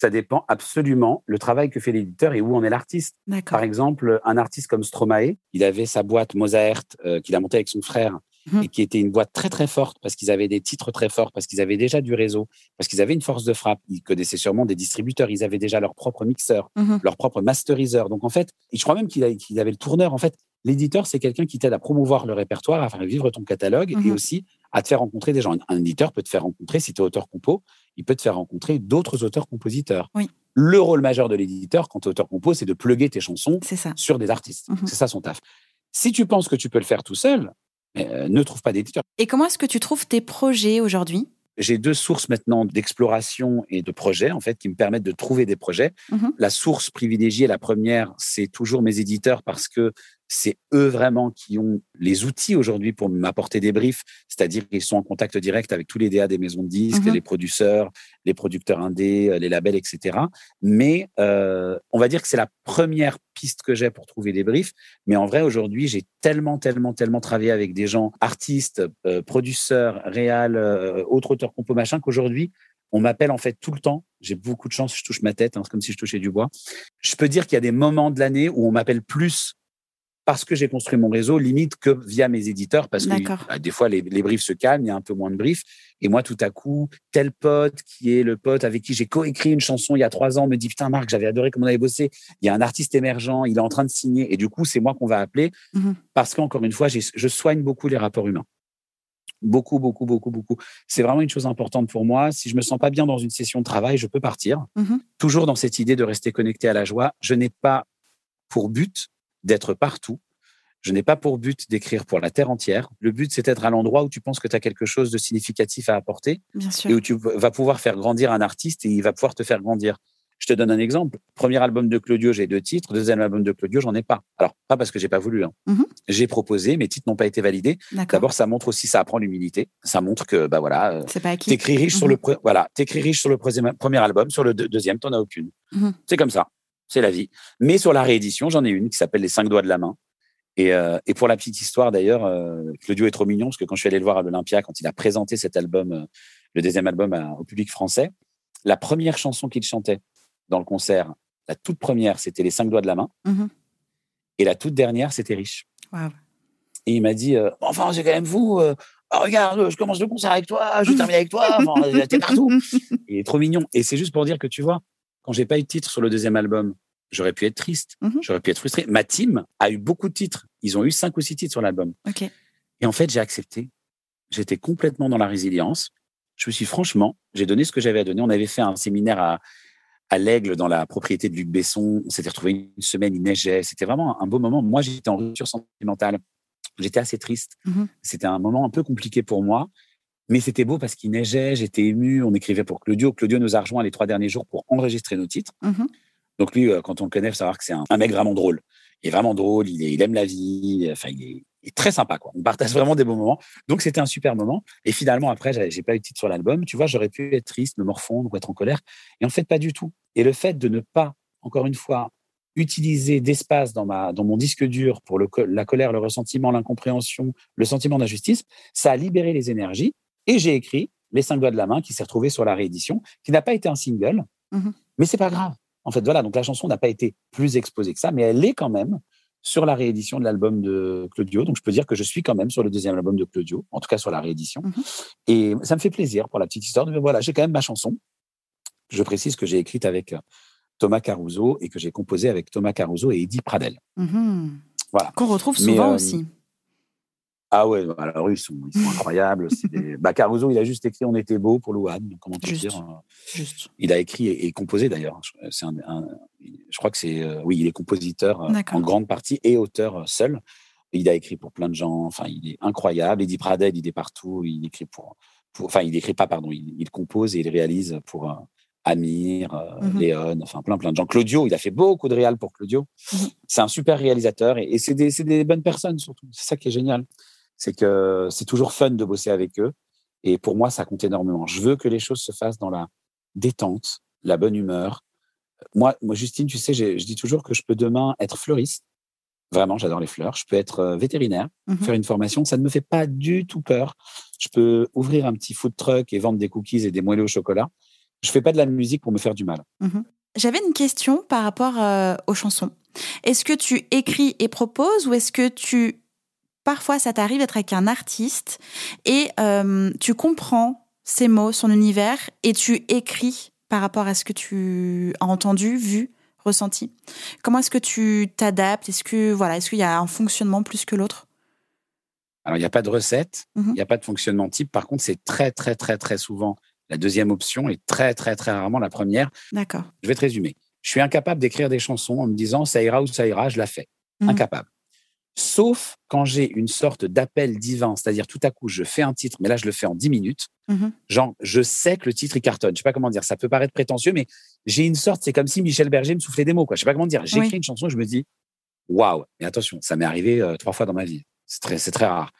Ça dépend absolument le travail que fait l'éditeur et où en est l'artiste. Par exemple, un artiste comme Stromae, il avait sa boîte Mozart euh, qu'il a montée avec son frère Mhm. et qui était une boîte très très forte parce qu'ils avaient des titres très forts, parce qu'ils avaient déjà du réseau, parce qu'ils avaient une force de frappe. Ils connaissaient sûrement des distributeurs, ils avaient déjà leur propre mixeur, Mhm. leur propre masteriseur. Donc en fait, et je crois même qu'il a- qu'il avait le tourneur. En fait, l'éditeur, c'est quelqu'un qui t'aide à promouvoir le répertoire, à faire vivre ton catalogue et Mhm. aussi à te faire rencontrer des gens. Un éditeur peut te faire rencontrer, si tu es auteur-compo, il peut te faire rencontrer d'autres auteurs-compositeurs. Oui. Le rôle majeur de l'éditeur, quand tu es auteur-compo, c'est de plugger tes chansons ça. sur des artistes. C'est ça son taf. Si tu penses que tu peux le faire tout seul, euh, ne trouve pas d'éditeur. Et comment est-ce que tu trouves tes projets aujourd'hui? J'ai deux sources maintenant d'exploration et de projets, en fait, qui me permettent de trouver des projets. Mhm. La source privilégiée, la première, c'est toujours mes éditeurs parce que c'est eux vraiment qui ont les outils aujourd'hui pour m'apporter des briefs, c'est-à-dire qu'ils sont en contact direct avec tous les DA des maisons de disques, Mhm. les producteurs, les producteurs indés, les labels, etc. Mais euh, on va dire que c'est la première piste que j'ai pour trouver des briefs. Mais en vrai, aujourd'hui, j'ai tellement, tellement, tellement travaillé avec des gens, artistes, euh, producteurs, réals, euh, autres auteurs compo, machin, qu'aujourd'hui, on m'appelle en fait tout le temps. J'ai beaucoup de chance, je touche ma tête, hein, c'est comme si je touchais du bois. Je peux dire qu'il y a des moments de l'année où on m'appelle plus parce que j'ai construit mon réseau, limite que via mes éditeurs, parce que bah, des fois les, les briefs se calment, il y a un peu moins de briefs. Et moi, tout à coup, tel pote qui est le pote avec qui j'ai coécrit une chanson il y a trois ans me dit putain Marc, j'avais adoré comment on avait bossé. Il y a un artiste émergent, il est en train de signer, et du coup, c'est moi qu'on va appeler Mhm. parce qu'encore une fois, je soigne beaucoup les rapports humains. Beaucoup, beaucoup, beaucoup, beaucoup. C'est vraiment une chose importante pour moi. Si je me sens pas bien dans une session de travail, je peux partir. Mhm. Toujours dans cette idée de rester connecté à la joie. Je n'ai pas pour but d'être partout. Je n'ai pas pour but d'écrire pour la terre entière. Le but, c'est d'être à l'endroit où tu penses que tu as quelque chose de significatif à apporter Bien sûr. et où tu vas pouvoir faire grandir un artiste et il va pouvoir te faire grandir. Je te donne un exemple. Premier album de Claudio, j'ai deux titres. Deuxième album de Claudio, j'en ai pas. Alors, pas parce que j'ai pas voulu. hein. Mhm. J'ai proposé, mes titres n'ont pas été validés. D'abord, ça montre aussi, ça apprend l'humilité. Ça montre que, bah voilà, euh, t'écris riche sur Mhm. le, voilà, riche sur le premier album, sur le deux- deuxième, t'en as aucune. Mhm. C'est comme ça. C'est la vie. Mais sur la réédition, j'en ai une qui s'appelle Les cinq doigts de la main. Et, euh, et pour la petite histoire d'ailleurs, euh, Claudio est trop mignon parce que quand je suis allé le voir à l'Olympia, quand il a présenté cet album, euh, le deuxième album à- au public français, la première chanson qu'il chantait dans le concert, la toute première, c'était Les cinq doigts de la main. Mhm. Et la toute dernière, c'était Riche. Wow. Et il m'a dit, euh, enfin, c'est quand même euh, ah, regarde, je commence le concert avec toi, je termine avec toi, enfin, t'es partout. Il est trop mignon. Et c'est juste pour dire que tu vois, quand j'ai pas eu de titre sur le deuxième album, j'aurais pu être triste, Mhm. j'aurais pu être frustré. Ma team a eu beaucoup de titres. Ils ont eu cinq ou six titres sur l'album. Et en fait, j'ai accepté. J'étais complètement dans la résilience. Je me suis franchement, j'ai donné ce que j'avais à donner. On avait fait un séminaire à, à l'Aigle dans la propriété de Luc Besson. On s'était retrouvé une semaine, il neigeait. C'était vraiment un beau moment. Moi, j'étais en rupture sentimentale. J'étais assez triste. Mhm. C'était un moment un peu compliqué pour moi. Mais c'était beau parce qu'il neigeait, j'étais ému. On écrivait pour Claudio. Claudio nous a rejoints les trois derniers jours pour enregistrer nos titres. Mhm. Donc lui, euh, quand on le connaît, il faut savoir que c'est un, un mec vraiment drôle. Il est vraiment drôle, il, est- il aime la vie, enfin, il est, il est très sympa. Quoi. On partage vraiment des bons moments. Donc c'était un super moment. Et finalement, après, j'ai j'ai pas eu de titre sur l'album. Tu vois, j'aurais pu être triste, me morfondre ou être en colère. Et en fait, pas du tout. Et le fait de ne pas, encore une fois, utiliser d'espace dans, ma, dans mon disque dur pour le, la colère, le ressentiment, l'incompréhension, le sentiment d'injustice, ça a libéré les énergies. Et j'ai écrit Les cinq doigts de la main qui s'est retrouvé sur la réédition, qui n'a pas été un single, Mhm. mais c'est pas grave. En fait, voilà, donc la chanson n'a pas été plus exposée que ça, mais elle est quand même sur la réédition de l'album de Claudio. Donc je peux dire que je suis quand même sur le deuxième album de Claudio, en tout cas sur la réédition. Mhm. Et ça me fait plaisir pour la petite histoire de voilà, j'ai quand même ma chanson. Je précise que j'ai écrite avec euh, Thomas Caruso et que j'ai composé avec Thomas Caruso et Eddie Pradel. Mhm. Voilà. Qu'on retrouve Mais, souvent euh, aussi. Ah ouais, alors ils sont, ils sont incroyables. des- bah, Caruso, il a juste écrit On était beau pour Louane. Comment te Juste. dire euh, Juste. Il a écrit et, et composé d'ailleurs. Je- C'est un, un- je crois que c'est euh, oui, il est compositeur euh, en grande partie et auteur seul. Il a écrit pour plein de gens. Enfin, il est incroyable. Eddie Pradel, il est partout. Il écrit pour, pour enfin, il écrit pas, pardon. Il, il compose et il réalise pour euh, Amir, euh, Mhm. Léon, enfin plein plein de gens. Claudio, il a fait beaucoup de réal pour Claudio. Mhm. C'est un super réalisateur et, et c'est des, c'est des bonnes personnes surtout. C'est ça qui est génial. C'est que c'est toujours fun de bosser avec eux. Et pour moi, ça compte énormément. Je veux que les choses se fassent dans la détente, la bonne humeur. Moi, moi Justine, tu sais, je dis toujours que je peux demain être fleuriste. Vraiment, j'adore les fleurs. Je peux être euh, vétérinaire, Mhm. faire une formation. Ça ne me fait pas du tout peur. Je peux ouvrir un petit food truck et vendre des cookies et des moelleux au chocolat. Je fais pas de la musique pour me faire du mal. J'avais une question par rapport euh, aux chansons. Est-ce que tu écris et proposes ou est-ce que tu parfois ça t'arrive d'être avec un artiste et euh, tu comprends ses mots, son univers et tu écris par rapport à ce que tu as entendu, vu, ressenti. Comment est-ce que tu t'adaptes? Est-ce que voilà, est-ce qu'il y a un fonctionnement plus que l'autre? Alors, il n'y a pas de recette, il Mhm. n'y a pas de fonctionnement type. Par contre, c'est très, très, très, très souvent la deuxième option et très, très, très rarement la première. D'accord. Je vais te résumer. Je suis incapable d'écrire des chansons en me disant ça ira ou ça ira, je la fais. Mhm. Incapable. Sauf quand j'ai une sorte d'appel divin, c'est-à-dire tout à coup, je fais un titre, mais là, je le fais en 10 minutes. Mhm. Genre, je sais que le titre, il cartonne. Je sais pas comment dire. Ça peut paraître prétentieux, mais j'ai une sorte, c'est comme si Michel Berger me soufflait des mots, quoi. Je sais pas comment dire. J'écris Oui. une chanson, je me dis, waouh. Mais attention, ça m'est arrivé euh, trois fois dans ma vie. C'est très, c'est très rare.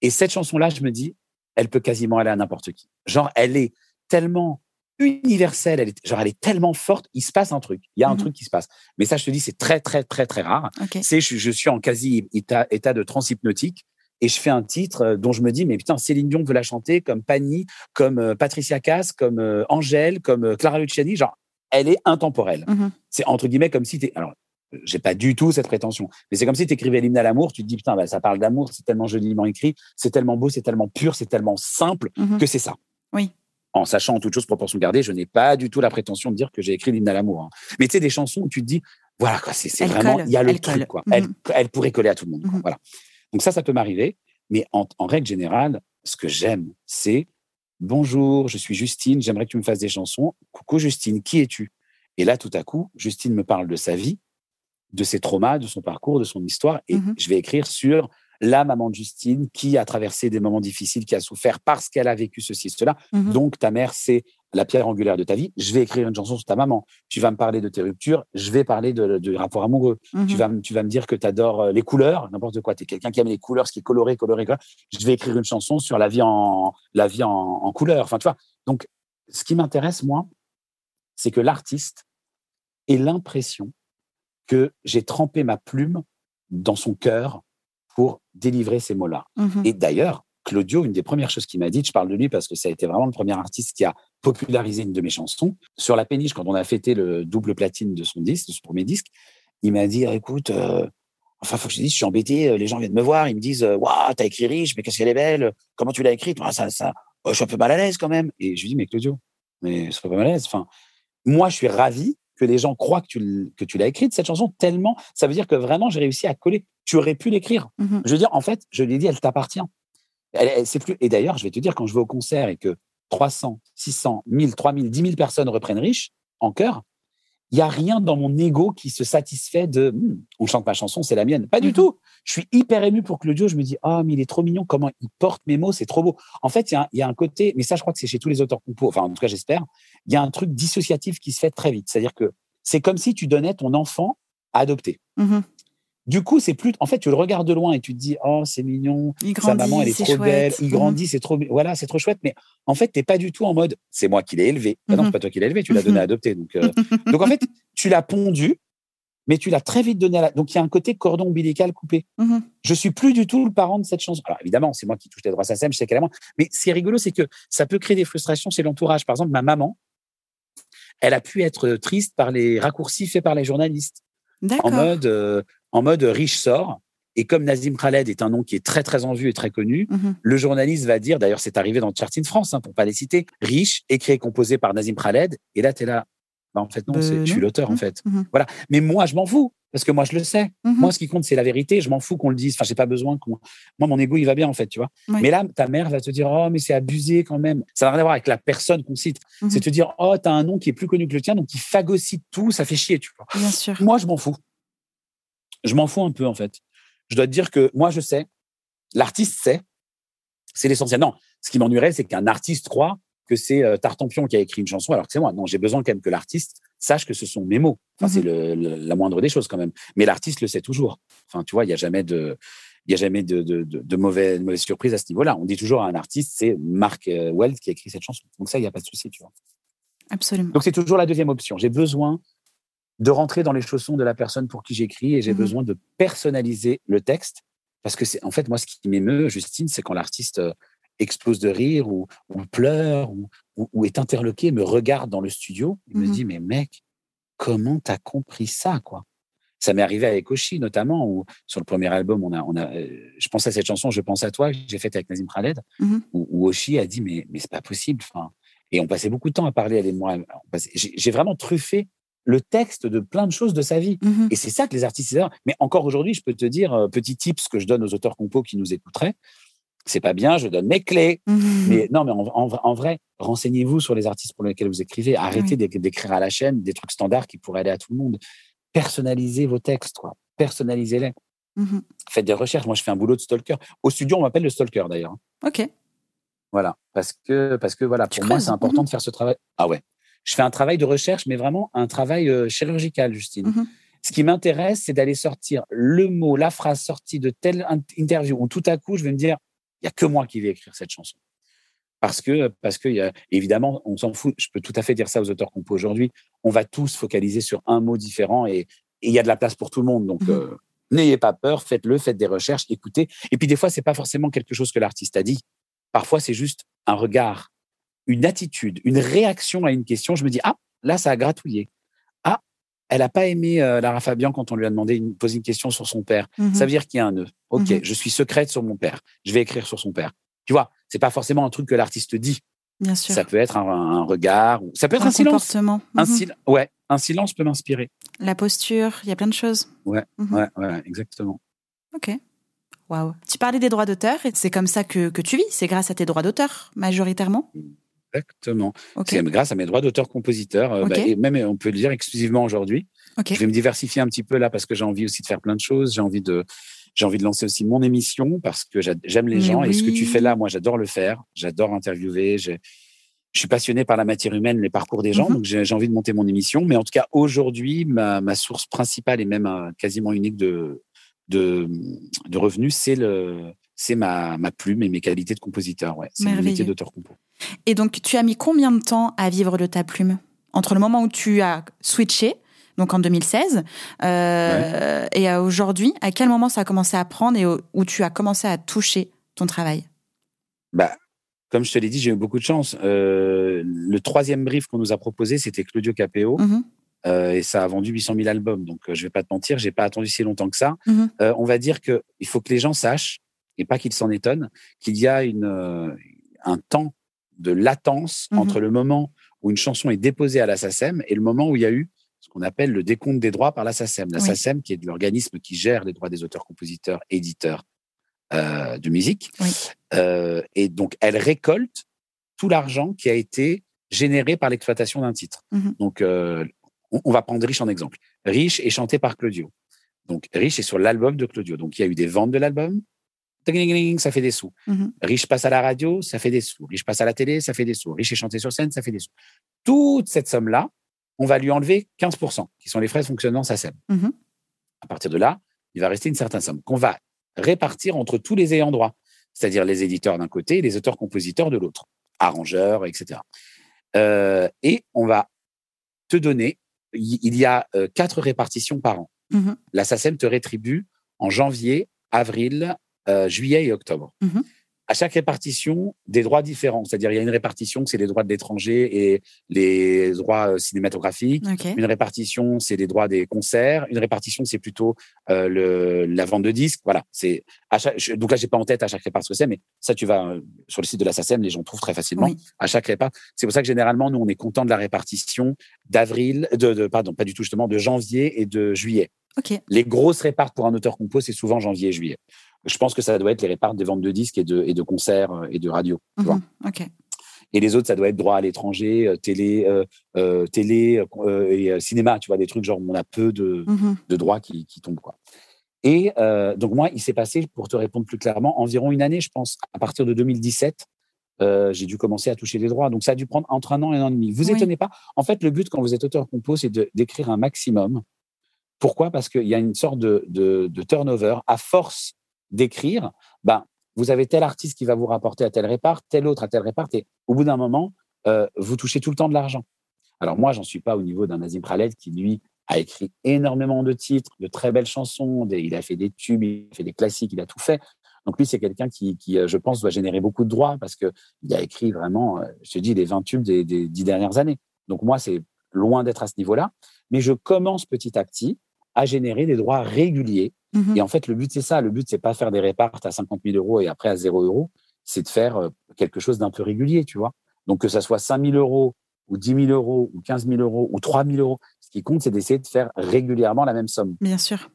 Et cette chanson-là, je me dis, elle peut quasiment aller à n'importe qui. Genre, elle est tellement universelle, elle est, genre, elle est tellement forte, il se passe un truc. Il y a un Mhm. truc qui se passe. Mais ça, je te dis, c'est très, très, très, très rare. C'est, je, je suis en quasi état, état de transhypnotique et je fais un titre euh, dont je me dis, mais putain, Céline Dion veut la chanter comme Pani, comme euh, Patricia Cass, comme euh, Angèle, comme Clara Luciani. Genre, elle est intemporelle. Mhm. C'est entre guillemets comme si t'es. Alors, j'ai pas du tout cette prétention, mais c'est comme si tu écrivais l'hymne à l'amour. Tu te dis, putain, bah, ça parle d'amour, c'est tellement joliment écrit, c'est tellement beau, c'est tellement pur, c'est tellement simple Mhm. que c'est ça. Oui. En sachant en toute chose proportion gardée, je n'ai pas du tout la prétention de dire que j'ai écrit l'hymne à l'amour. hein. Mais tu sais, des chansons où tu te dis, voilà, quoi, c'est Elle vraiment, il y a le elle truc, quoi. Mhm. Elle, elle pourrait coller à tout le monde. quoi. Mhm. Voilà. Donc ça, ça peut m'arriver. Mais en, en règle générale, ce que j'aime, c'est bonjour, je suis Justine, j'aimerais que tu me fasses des chansons. Coucou Justine, qui es-tu? Et là, tout à coup, Justine me parle de sa vie, de ses traumas, de son parcours, de son histoire, et Mhm. je vais écrire sur la maman de Justine qui a traversé des moments difficiles, qui a souffert parce qu'elle a vécu ceci, cela. Mhm. Donc, ta mère, c'est la pierre angulaire de ta vie. Je vais écrire une chanson sur ta maman. Tu vas me parler de tes ruptures. Je vais parler de, de rapport amoureux. Mhm. Tu, vas, me- tu vas me dire que tu adores les couleurs, n'importe quoi. Tu es quelqu'un qui aime les couleurs, ce qui est coloré, coloré, coloré. Je vais écrire une chanson sur la vie en, la vie en, en couleur. Enfin, tu vois. Donc, ce qui m'intéresse, moi, c'est que l'artiste ait l'impression que j'ai trempé ma plume dans son cœur pour délivrer ces mots-là. Mhm. Et d'ailleurs, Claudio, une des premières choses qu'il m'a dit, je parle de lui parce que ça a été vraiment le premier artiste qui a popularisé une de mes chansons. Sur la péniche, quand on a fêté le double platine de son disque, de son premier disque, il m'a dit, écoute, euh, Enfin, faut que je dise, je suis embêté. Les gens viennent me voir, ils me disent, waouh, t'as écrit riche, mais qu'est-ce qu'elle est belle. Comment tu l'as écrite? Ça, ça, oh, je suis un peu mal à l'aise quand même. Et je lui dis, mais Claudio, mais je suis pas mal à l'aise. Enfin, moi, je suis ravi que les gens croient que tu, que tu l'as écrite, cette chanson, tellement, ça veut dire que vraiment, j'ai réussi à coller. Tu aurais pu l'écrire. Mmh je veux dire, en fait, je lui ai dit, elle t'appartient. Elle, c'est plus... Et d'ailleurs, je vais te dire, quand je vais au concert et que 300, 600, 1000, 3000, 10 000 personnes reprennent riche en chœur, il n'y a rien dans mon ego qui se satisfait de hm, on chante ma chanson, c'est la mienne. Pas du mmh tout. Je suis hyper ému pour Claudio. Je me dis, oh, mais il est trop mignon, comment il porte mes mots, c'est trop beau. En fait, il y, a un côté, mais ça, je crois que c'est chez tous les auteurs compos, enfin, en tout cas, j'espère, il y a un truc dissociatif qui se fait très vite. C'est-à-dire que c'est comme si tu donnais ton enfant à adopter. Mmh du coup, c'est plus. En fait, tu le regardes de loin et tu te dis, oh, c'est mignon, sa maman, elle est, trop belle, il grandit, c'est trop. Voilà, c'est trop chouette. Mais en fait, t'es pas du tout en mode, c'est moi qui l'ai élevé. Bah non, c'est pas toi qui l'as élevé, tu l'as donné à adopter. Donc, euh, donc en fait, tu l'as pondu, mais tu l'as très vite donné à la. Donc, il y a un côté cordon ombilical coupé. Je Je suis plus du tout le parent de cette chanson. Alors, évidemment, c'est moi qui touche les droits à SACEM, je sais qu'elle est moi. Mais c'est rigolo, c'est que ça peut créer des frustrations chez l'entourage. Par exemple, ma maman, elle a pu être triste par les raccourcis faits par les journalistes. En mode, euh, en mode riche sort. Et comme Nazim Khaled est un nom qui est très très en vue et très connu, mhm. le journaliste va dire, d'ailleurs c'est arrivé dans Charting France, hein, pour pas les citer, riche, écrit et composé par Nazim Khaled. Et là, tu es là, bah, en fait non, je suis l'auteur en mhm. fait. Mhm. Voilà. Mais moi, je m'en fous parce que moi je le sais. Moi, ce qui compte, c'est la vérité. Je m'en fous qu'on le dise. Enfin, j'ai pas besoin qu'on. Moi, mon ego, il va bien en fait, tu vois. Mais là, ta mère va te dire, oh, mais c'est abusé quand même. Ça n'a rien à voir avec la personne qu'on cite. C'est te dire, oh, tu as un nom qui est plus connu que le tien, donc il phagocyte tout, ça fait chier, tu vois. Bien sûr. Moi, je m'en fous je m'en fous un peu en fait. Je dois te dire que moi je sais, l'artiste sait, c'est l'essentiel. Non, ce qui m'ennuierait, c'est qu'un artiste croit que c'est euh, Tartampion qui a écrit une chanson alors que c'est moi. Non, j'ai besoin quand même que l'artiste sache que ce sont mes mots. Enfin, c'est mmh la moindre des choses quand même. Mais l'artiste le sait toujours. Enfin, tu vois, il n'y a jamais de, il y a jamais de, de, de, mauvaises, mauvaise surprises à ce niveau-là. On dit toujours à un artiste, c'est Mark euh, Weld qui a écrit cette chanson. Donc ça, il n'y a pas de souci, tu vois. Absolument. Donc c'est toujours la deuxième option. J'ai besoin de rentrer dans les chaussons de la personne pour qui j'écris et j'ai mmh besoin de personnaliser le texte parce que c'est en fait moi ce qui m'émeut Justine c'est quand l'artiste euh, explose de rire ou, pleure ou, est interloqué me regarde dans le studio et me mmh dit mais mec comment t'as compris ça quoi? Ça m'est arrivé avec Oshi notamment où sur le premier album on a on a euh, je pense à cette chanson je pense à toi que j'ai faite avec Nazim Khaled mmh où, où, Oshi a dit mais mais c'est pas possible enfin. Et on passait beaucoup de temps à parler elle et moi. J'ai vraiment truffé le texte de plein de choses de sa vie. Mmh et c'est ça que les artistes. Mais encore aujourd'hui, je peux te dire, euh, petit tips que je donne aux auteurs compos qui nous écouteraient. C'est pas bien, je donne mes clés. Mmh mais non, mais en, vrai, renseignez-vous sur les artistes pour lesquels vous écrivez. Arrêtez d'écrire à la chaîne des trucs standards qui pourraient aller à tout le monde. Personnalisez vos textes, quoi. Personnalisez-les. Mmh Faites des recherches. Moi, je fais un boulot de stalker. Au studio, on m'appelle le stalker d'ailleurs. Ok. Voilà, parce que parce que voilà, pour moi, c'est important de faire ce travail. Ah ouais, je fais un travail de recherche, mais vraiment un travail euh, chirurgical, Justine. Mm-hmm. Ce qui m'intéresse, c'est d'aller sortir le mot, la phrase sortie de telle interview où tout à coup, je vais me dire, il y a que moi qui vais écrire cette chanson. Parce que, parce que y a, évidemment, on s'en fout. Je peux tout à fait dire ça aux auteurs qu'on peut aujourd'hui. On va tous focaliser sur un mot différent et il y a de la place pour tout le monde. Donc, mm-hmm. euh, n'ayez pas peur, faites-le, faites des recherches, écoutez. Et puis, des fois, c'est pas forcément quelque chose que l'artiste a dit. Parfois, c'est juste un regard, une attitude, une réaction à une question, je me dis, ah, là, ça a gratouillé. Ah, elle n'a pas aimé euh, Lara Fabian quand on lui a demandé de poser une question sur son père. Mhm. Ça veut dire qu'il y a un nœud. OK, mhm. je suis secrète sur mon père. Je vais écrire sur son père. Tu vois, c'est pas forcément un truc que l'artiste dit. Bien sûr. Ça peut être un, regard, ça peut être un, silence. Un mhm. ouais, un silence peut m'inspirer. La posture, il y a plein de choses. Ouais, ouais, ouais, exactement. Ok. Waouh. Tu parlais des droits d'auteur et c'est comme ça que, que tu vis. C'est grâce à tes droits d'auteur, majoritairement Exactement. C'est grâce à mes droits d'auteur-compositeur, euh, bah, et même on peut le dire exclusivement aujourd'hui. Je vais me diversifier un petit peu là parce que j'ai envie aussi de faire plein de choses. J'ai envie de, j'ai envie de lancer aussi mon émission parce que j'aime les gens et ce que tu fais là, moi, j'adore le faire. J'adore interviewer. Je suis passionné par la matière humaine, les parcours des gens, mmh donc j'ai envie de monter mon émission. Mais en tout cas, aujourd'hui, ma, ma, source principale et même euh, quasiment unique de, de, de revenus, c'est le, c'est ma, ma, plume et mes qualités de compositeur. Ouais. C'est mon métier d'auteur compo. Et donc, tu as mis combien de temps à vivre de ta plume? Entre le moment où tu as switché, donc en 2016, euh, et aujourd'hui, à quel moment ça a commencé à prendre et où tu as commencé à toucher ton travail? Bah, Comme je te l'ai dit, j'ai eu beaucoup de chance. Euh, le troisième brief qu'on nous a proposé, c'était Claudio Capéo. Mm-hmm. et ça a vendu 800 000 albums. Donc, je vais pas te mentir, j'ai pas attendu si longtemps que ça. Mmh on va dire que il faut que les gens sachent, et pas qu'ils s'en étonnent, qu'il y a une, un temps de latence Mmh entre le moment où une chanson est déposée à la SACEM et le moment où il y a eu ce qu'on appelle le décompte des droits par la SACEM. La Oui. SACEM, qui est l'organisme qui gère les droits des auteurs, compositeurs, éditeurs euh, de musique. Oui. Euh, et donc, elle récolte tout l'argent qui a été généré par l'exploitation d'un titre. Mhm. Donc, euh, on, on va prendre Riche en exemple. Riche est chanté par Claudio. Donc, Riche est sur l'album de Claudio. Donc, il y a eu des ventes de l'album. Ça fait des sous. Mhm. Riche passe à la radio, ça fait des sous. Riche passe à la télé, ça fait des sous. Riche est chanté sur scène, ça fait des sous. Toute cette somme-là, on va lui enlever 15%, qui sont les frais de fonctionnement SACEM. Mhm. À partir de là, il va rester une certaine somme qu'on va répartir entre tous les ayants droit, c'est-à-dire les éditeurs d'un côté et les auteurs-compositeurs de l'autre, arrangeurs, etc. Euh, et on va te donner, il y a euh, quatre répartitions par an. Mhm. La SACEM te rétribue en janvier, avril, euh, juillet et octobre. Mhm. À chaque répartition, des droits différents. C'est-à-dire, il y a une répartition, c'est les droits de l'étranger et les droits euh, cinématographiques. Une répartition, c'est les droits des concerts. Une répartition, c'est plutôt euh, le, la vente de disques. Voilà. C'est chaque, donc là, j'ai pas en tête à chaque répartition ce que c'est, mais ça, tu vas sur le site de la SACEM, les gens trouvent très facilement. Oui. À chaque répart. C'est pour ça que généralement, nous, on est content de la répartition d'avril, de, de, pardon, pas du tout justement, de janvier et de juillet. Les grosses répartes pour un auteur compo, c'est souvent janvier et juillet. Je pense que ça doit être les répartes des ventes de disques et de, et de concerts euh, et de radio. tu vois. Mhm. Ok. Et les autres, ça doit être droit à l'étranger, euh, télé, euh, télé euh, et cinéma, tu vois, des trucs genre on a peu de, Mhm. de droits qui, qui tombent. Quoi. Et euh, donc moi, il s'est passé, pour te répondre plus clairement, environ une année, je pense, à partir de 2017, euh, j'ai dû commencer à toucher des droits. Donc ça a dû prendre entre un an et un an et demi. Vous Oui. étonnez pas? En fait, le but quand vous êtes auteur-compo, c'est d'écrire un maximum. Pourquoi? Parce qu'il y a une sorte de, de, de turnover. À force d'écrire, ben, vous avez tel artiste qui va vous rapporter à tel répart, tel autre à tel répart, et au bout d'un moment, euh, vous touchez tout le temps de l'argent. Alors moi, j'en suis pas au niveau d'un Nazim Khaled qui, lui, a écrit énormément de titres, de très belles chansons, il a fait des tubes, il a fait des classiques, il a tout fait. Donc lui, c'est quelqu'un qui, qui, euh, je pense, doit générer beaucoup de droits parce que il a écrit vraiment, euh, je te dis, les 20 tubes des, des dix dernières années. Donc moi, c'est loin d'être à ce niveau-là, mais je commence petit à petit à générer des droits réguliers. Mhm. Et en fait, le but, c'est ça. Le but, c'est pas faire des réparts à 50 000 euros et après à 0 euros. C'est de faire euh, quelque chose d'un peu régulier, tu vois. Donc, que ça soit 5 000 euros ou 10 000 euros ou 15 000 euros ou 3 000 euros, ce qui compte, c'est d'essayer de faire régulièrement la même somme Bien sûr.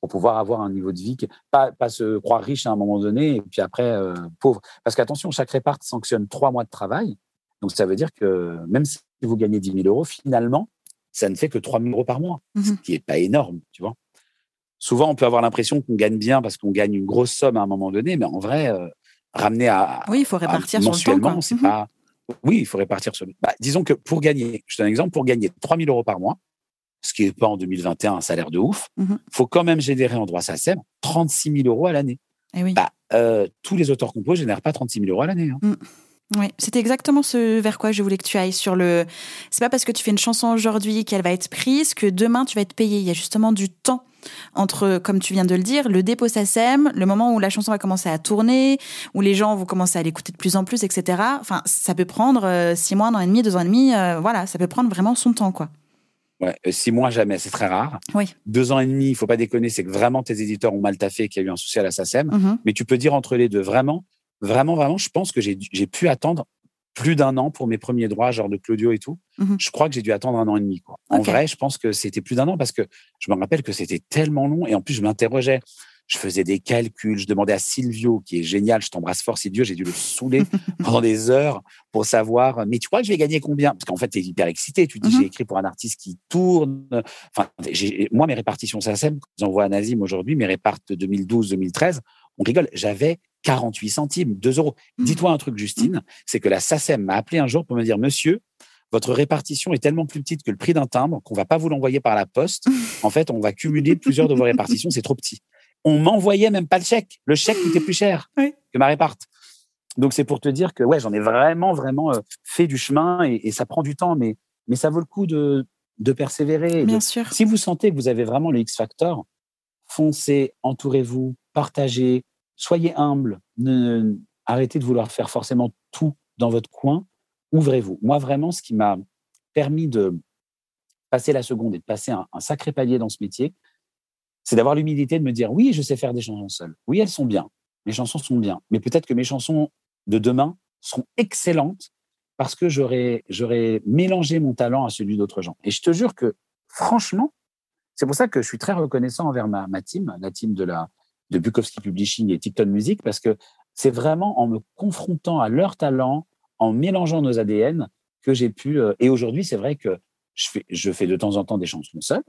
pour pouvoir avoir un niveau de vie, qui, pas, pas se croire riche à un moment donné et puis après euh, pauvre. Parce qu'attention, chaque répart sanctionne trois mois de travail. Donc, ça veut dire que même si vous gagnez 10 000 euros, finalement, ça ne fait que 3 000 euros par mois, ce Mhm. qui est pas énorme, tu vois. Souvent, on peut avoir l'impression qu'on gagne bien parce qu'on gagne une grosse somme à un moment donné, mais en vrai, euh, ramener à, Oui, il faut à répartir sur le temps. c'est Mhm. pas. Oui, il faut répartir sur le. Bah, disons que pour gagner, je te donne un exemple, pour gagner 3 000 euros par mois, ce qui n'est pas en 2021 un salaire de ouf, il Mhm. faut quand même générer en droit SACEM 36 000 euros à l'année. Eh oui. Bah, euh, tous les auteurs compos génèrent pas 36 000 euros à l'année. hein. Oui, c'était exactement ce vers quoi je voulais que tu ailles sur le. C'est pas parce que tu fais une chanson aujourd'hui qu'elle va être prise que demain tu vas être payé. Il y a justement du temps entre, comme tu viens de le dire, le dépôt SACEM, le moment où la chanson va commencer à tourner, où les gens vont commencer à l'écouter de plus en plus, etc. Enfin, ça peut prendre euh, six mois, un an et demi, deux ans et demi. euh, voilà, ça peut prendre vraiment son temps, quoi. Ouais, euh, six mois, jamais, c'est très rare. Oui. Deux ans et demi, il faut pas déconner, c'est que vraiment tes éditeurs ont mal taffé et qu'il y a eu un souci à la SACEM. Mhm. Mais tu peux dire entre les deux, vraiment, vraiment, vraiment, je pense que j'ai pu attendre plus d'un an pour mes premiers droits, genre de Claudio et tout. Mhm. Je crois que j'ai dû attendre un an et demi. Quoi. En vrai, je pense que c'était plus d'un an parce que je me rappelle que c'était tellement long et en plus, je m'interrogeais. Je faisais des calculs, je demandais à Silvio, qui est génial, je t'embrasse fort, Silvio, j'ai dû le saouler pendant des heures pour savoir, mais tu crois que je vais gagner combien? Parce qu'en fait, tu es hyper excité, tu te dis, Mhm. j'ai écrit pour un artiste qui tourne. Enfin, moi, mes répartitions SACEM, que j'envoie à Nazim aujourd'hui, mes répartes de 2012-2013, on rigole, j'avais 48 centimes, 2 euros. Mhm. Dis-toi un truc, Justine, c'est que la SACEM m'a appelé un jour pour me dire, monsieur, votre répartition est tellement plus petite que le prix d'un timbre qu'on va pas vous l'envoyer par la poste. En fait, on va cumuler plusieurs de vos répartitions, c'est trop petit. On m'envoyait même pas le chèque. Le chèque coûtait plus cher Oui. que ma réparte. Donc c'est pour te dire que ouais, j'en ai vraiment vraiment euh, fait du chemin et, et ça prend du temps, mais mais ça vaut le coup de de persévérer. de- Bien sûr. si vous sentez que vous avez vraiment le X Factor, foncez, entourez-vous, partagez, soyez humble, arrêtez de vouloir faire forcément tout dans votre coin, ouvrez-vous. Moi, vraiment, ce qui m'a permis de, passer la seconde et de passer un, sacré palier dans ce métier, c'est d'avoir l'humilité de me dire oui, je sais faire des chansons seules. Oui, elles sont bien. Mes chansons sont bien. Mais peut-être que mes chansons de demain seront excellentes parce que j'aurais mélangé mon talent à celui d'autres gens. Et je te jure que, franchement, c'est pour ça que je suis très reconnaissant envers ma, ma team, la team de, la, de Bukowski Publishing et TikTok Music, parce que c'est vraiment en me confrontant à leur talent, en mélangeant nos ADN, que j'ai pu. Euh, et aujourd'hui, c'est vrai que je fais, je fais de temps en temps des chansons seules,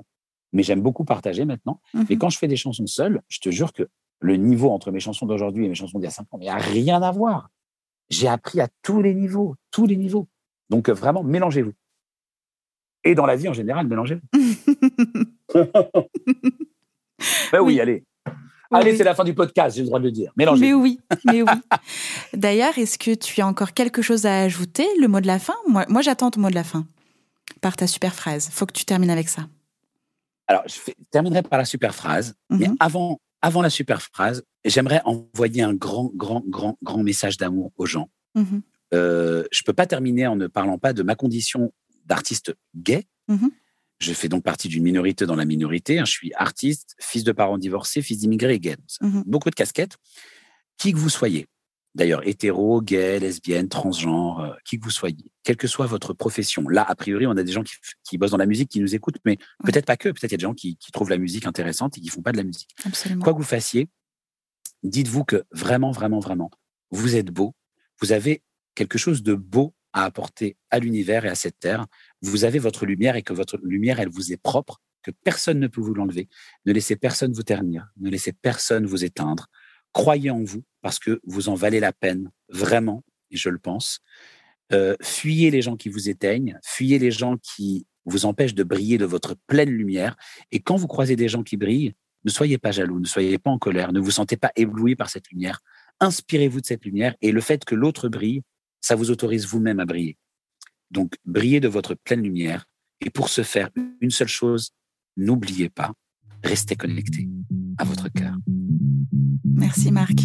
mais j'aime beaucoup partager maintenant. Mais mmh quand je fais des chansons seules, je te jure que le niveau entre mes chansons d'aujourd'hui et mes chansons d'il y a cinq ans, il n'y a rien à voir. J'ai appris à tous les niveaux, tous les niveaux. Donc euh, vraiment, mélangez-vous. Et dans la vie en général, mélangez-vous. ben oui, allez. Allez, c'est la fin du podcast, j'ai le droit de le dire. Mélangez. Mais oui, mais oui. D'ailleurs, est-ce que tu as encore quelque chose à ajouter, le mot de la fin? Moi, moi j'attends ton mot de la fin par ta super phrase. Faut que tu termines avec ça. Alors, je terminerai par la super phrase. Mais mhm. avant, avant la super phrase, j'aimerais envoyer un grand, grand, grand, grand message d'amour aux gens. Mhm. Euh, je peux pas terminer en ne parlant pas de ma condition d'artiste gay. Mhm. Je fais donc partie d'une minorité dans la minorité. Hein. Je suis artiste, fils de parents divorcés, fils d'immigrés et gay. Mhm. Beaucoup de casquettes. Qui que vous soyez, d'ailleurs hétéro, gay, lesbienne, transgenre, euh, qui que vous soyez, quelle que soit votre profession. Là, a priori, on a des gens qui, bossent dans la musique, qui nous écoutent, mais peut-être pas que. Peut-être il y a des gens qui, trouvent la musique intéressante et qui font pas de la musique. Quoi que vous fassiez, dites-vous que vraiment, vraiment, vraiment, vous êtes beau. Vous avez quelque chose de beau à apporter à l'univers et à cette terre. Vous avez votre lumière et que votre lumière, elle vous est propre, que personne ne peut vous l'enlever. Ne laissez personne vous ternir, ne laissez personne vous éteindre. Croyez en vous parce que vous en valez la peine, vraiment, et je le pense. Euh, fuyez les gens qui vous éteignent, fuyez les gens qui vous empêchent de briller de votre pleine lumière. Et quand vous croisez des gens qui brillent, ne soyez pas jaloux, ne soyez pas en colère, ne vous sentez pas ébloui par cette lumière. Inspirez-vous de cette lumière et le fait que l'autre brille, ça vous autorise vous-même à briller. Donc, brillez de votre pleine lumière. Et pour ce faire, une seule chose, n'oubliez pas, restez connecté à votre cœur. Merci Marc.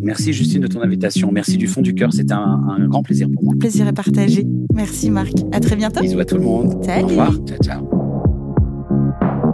Merci Justine de ton invitation. Merci du fond du cœur. C'était un, grand plaisir pour moi. Le plaisir est partagé. Merci Marc. À très bientôt. Bisous à tout le monde. Salut. Au revoir. Ciao, ciao.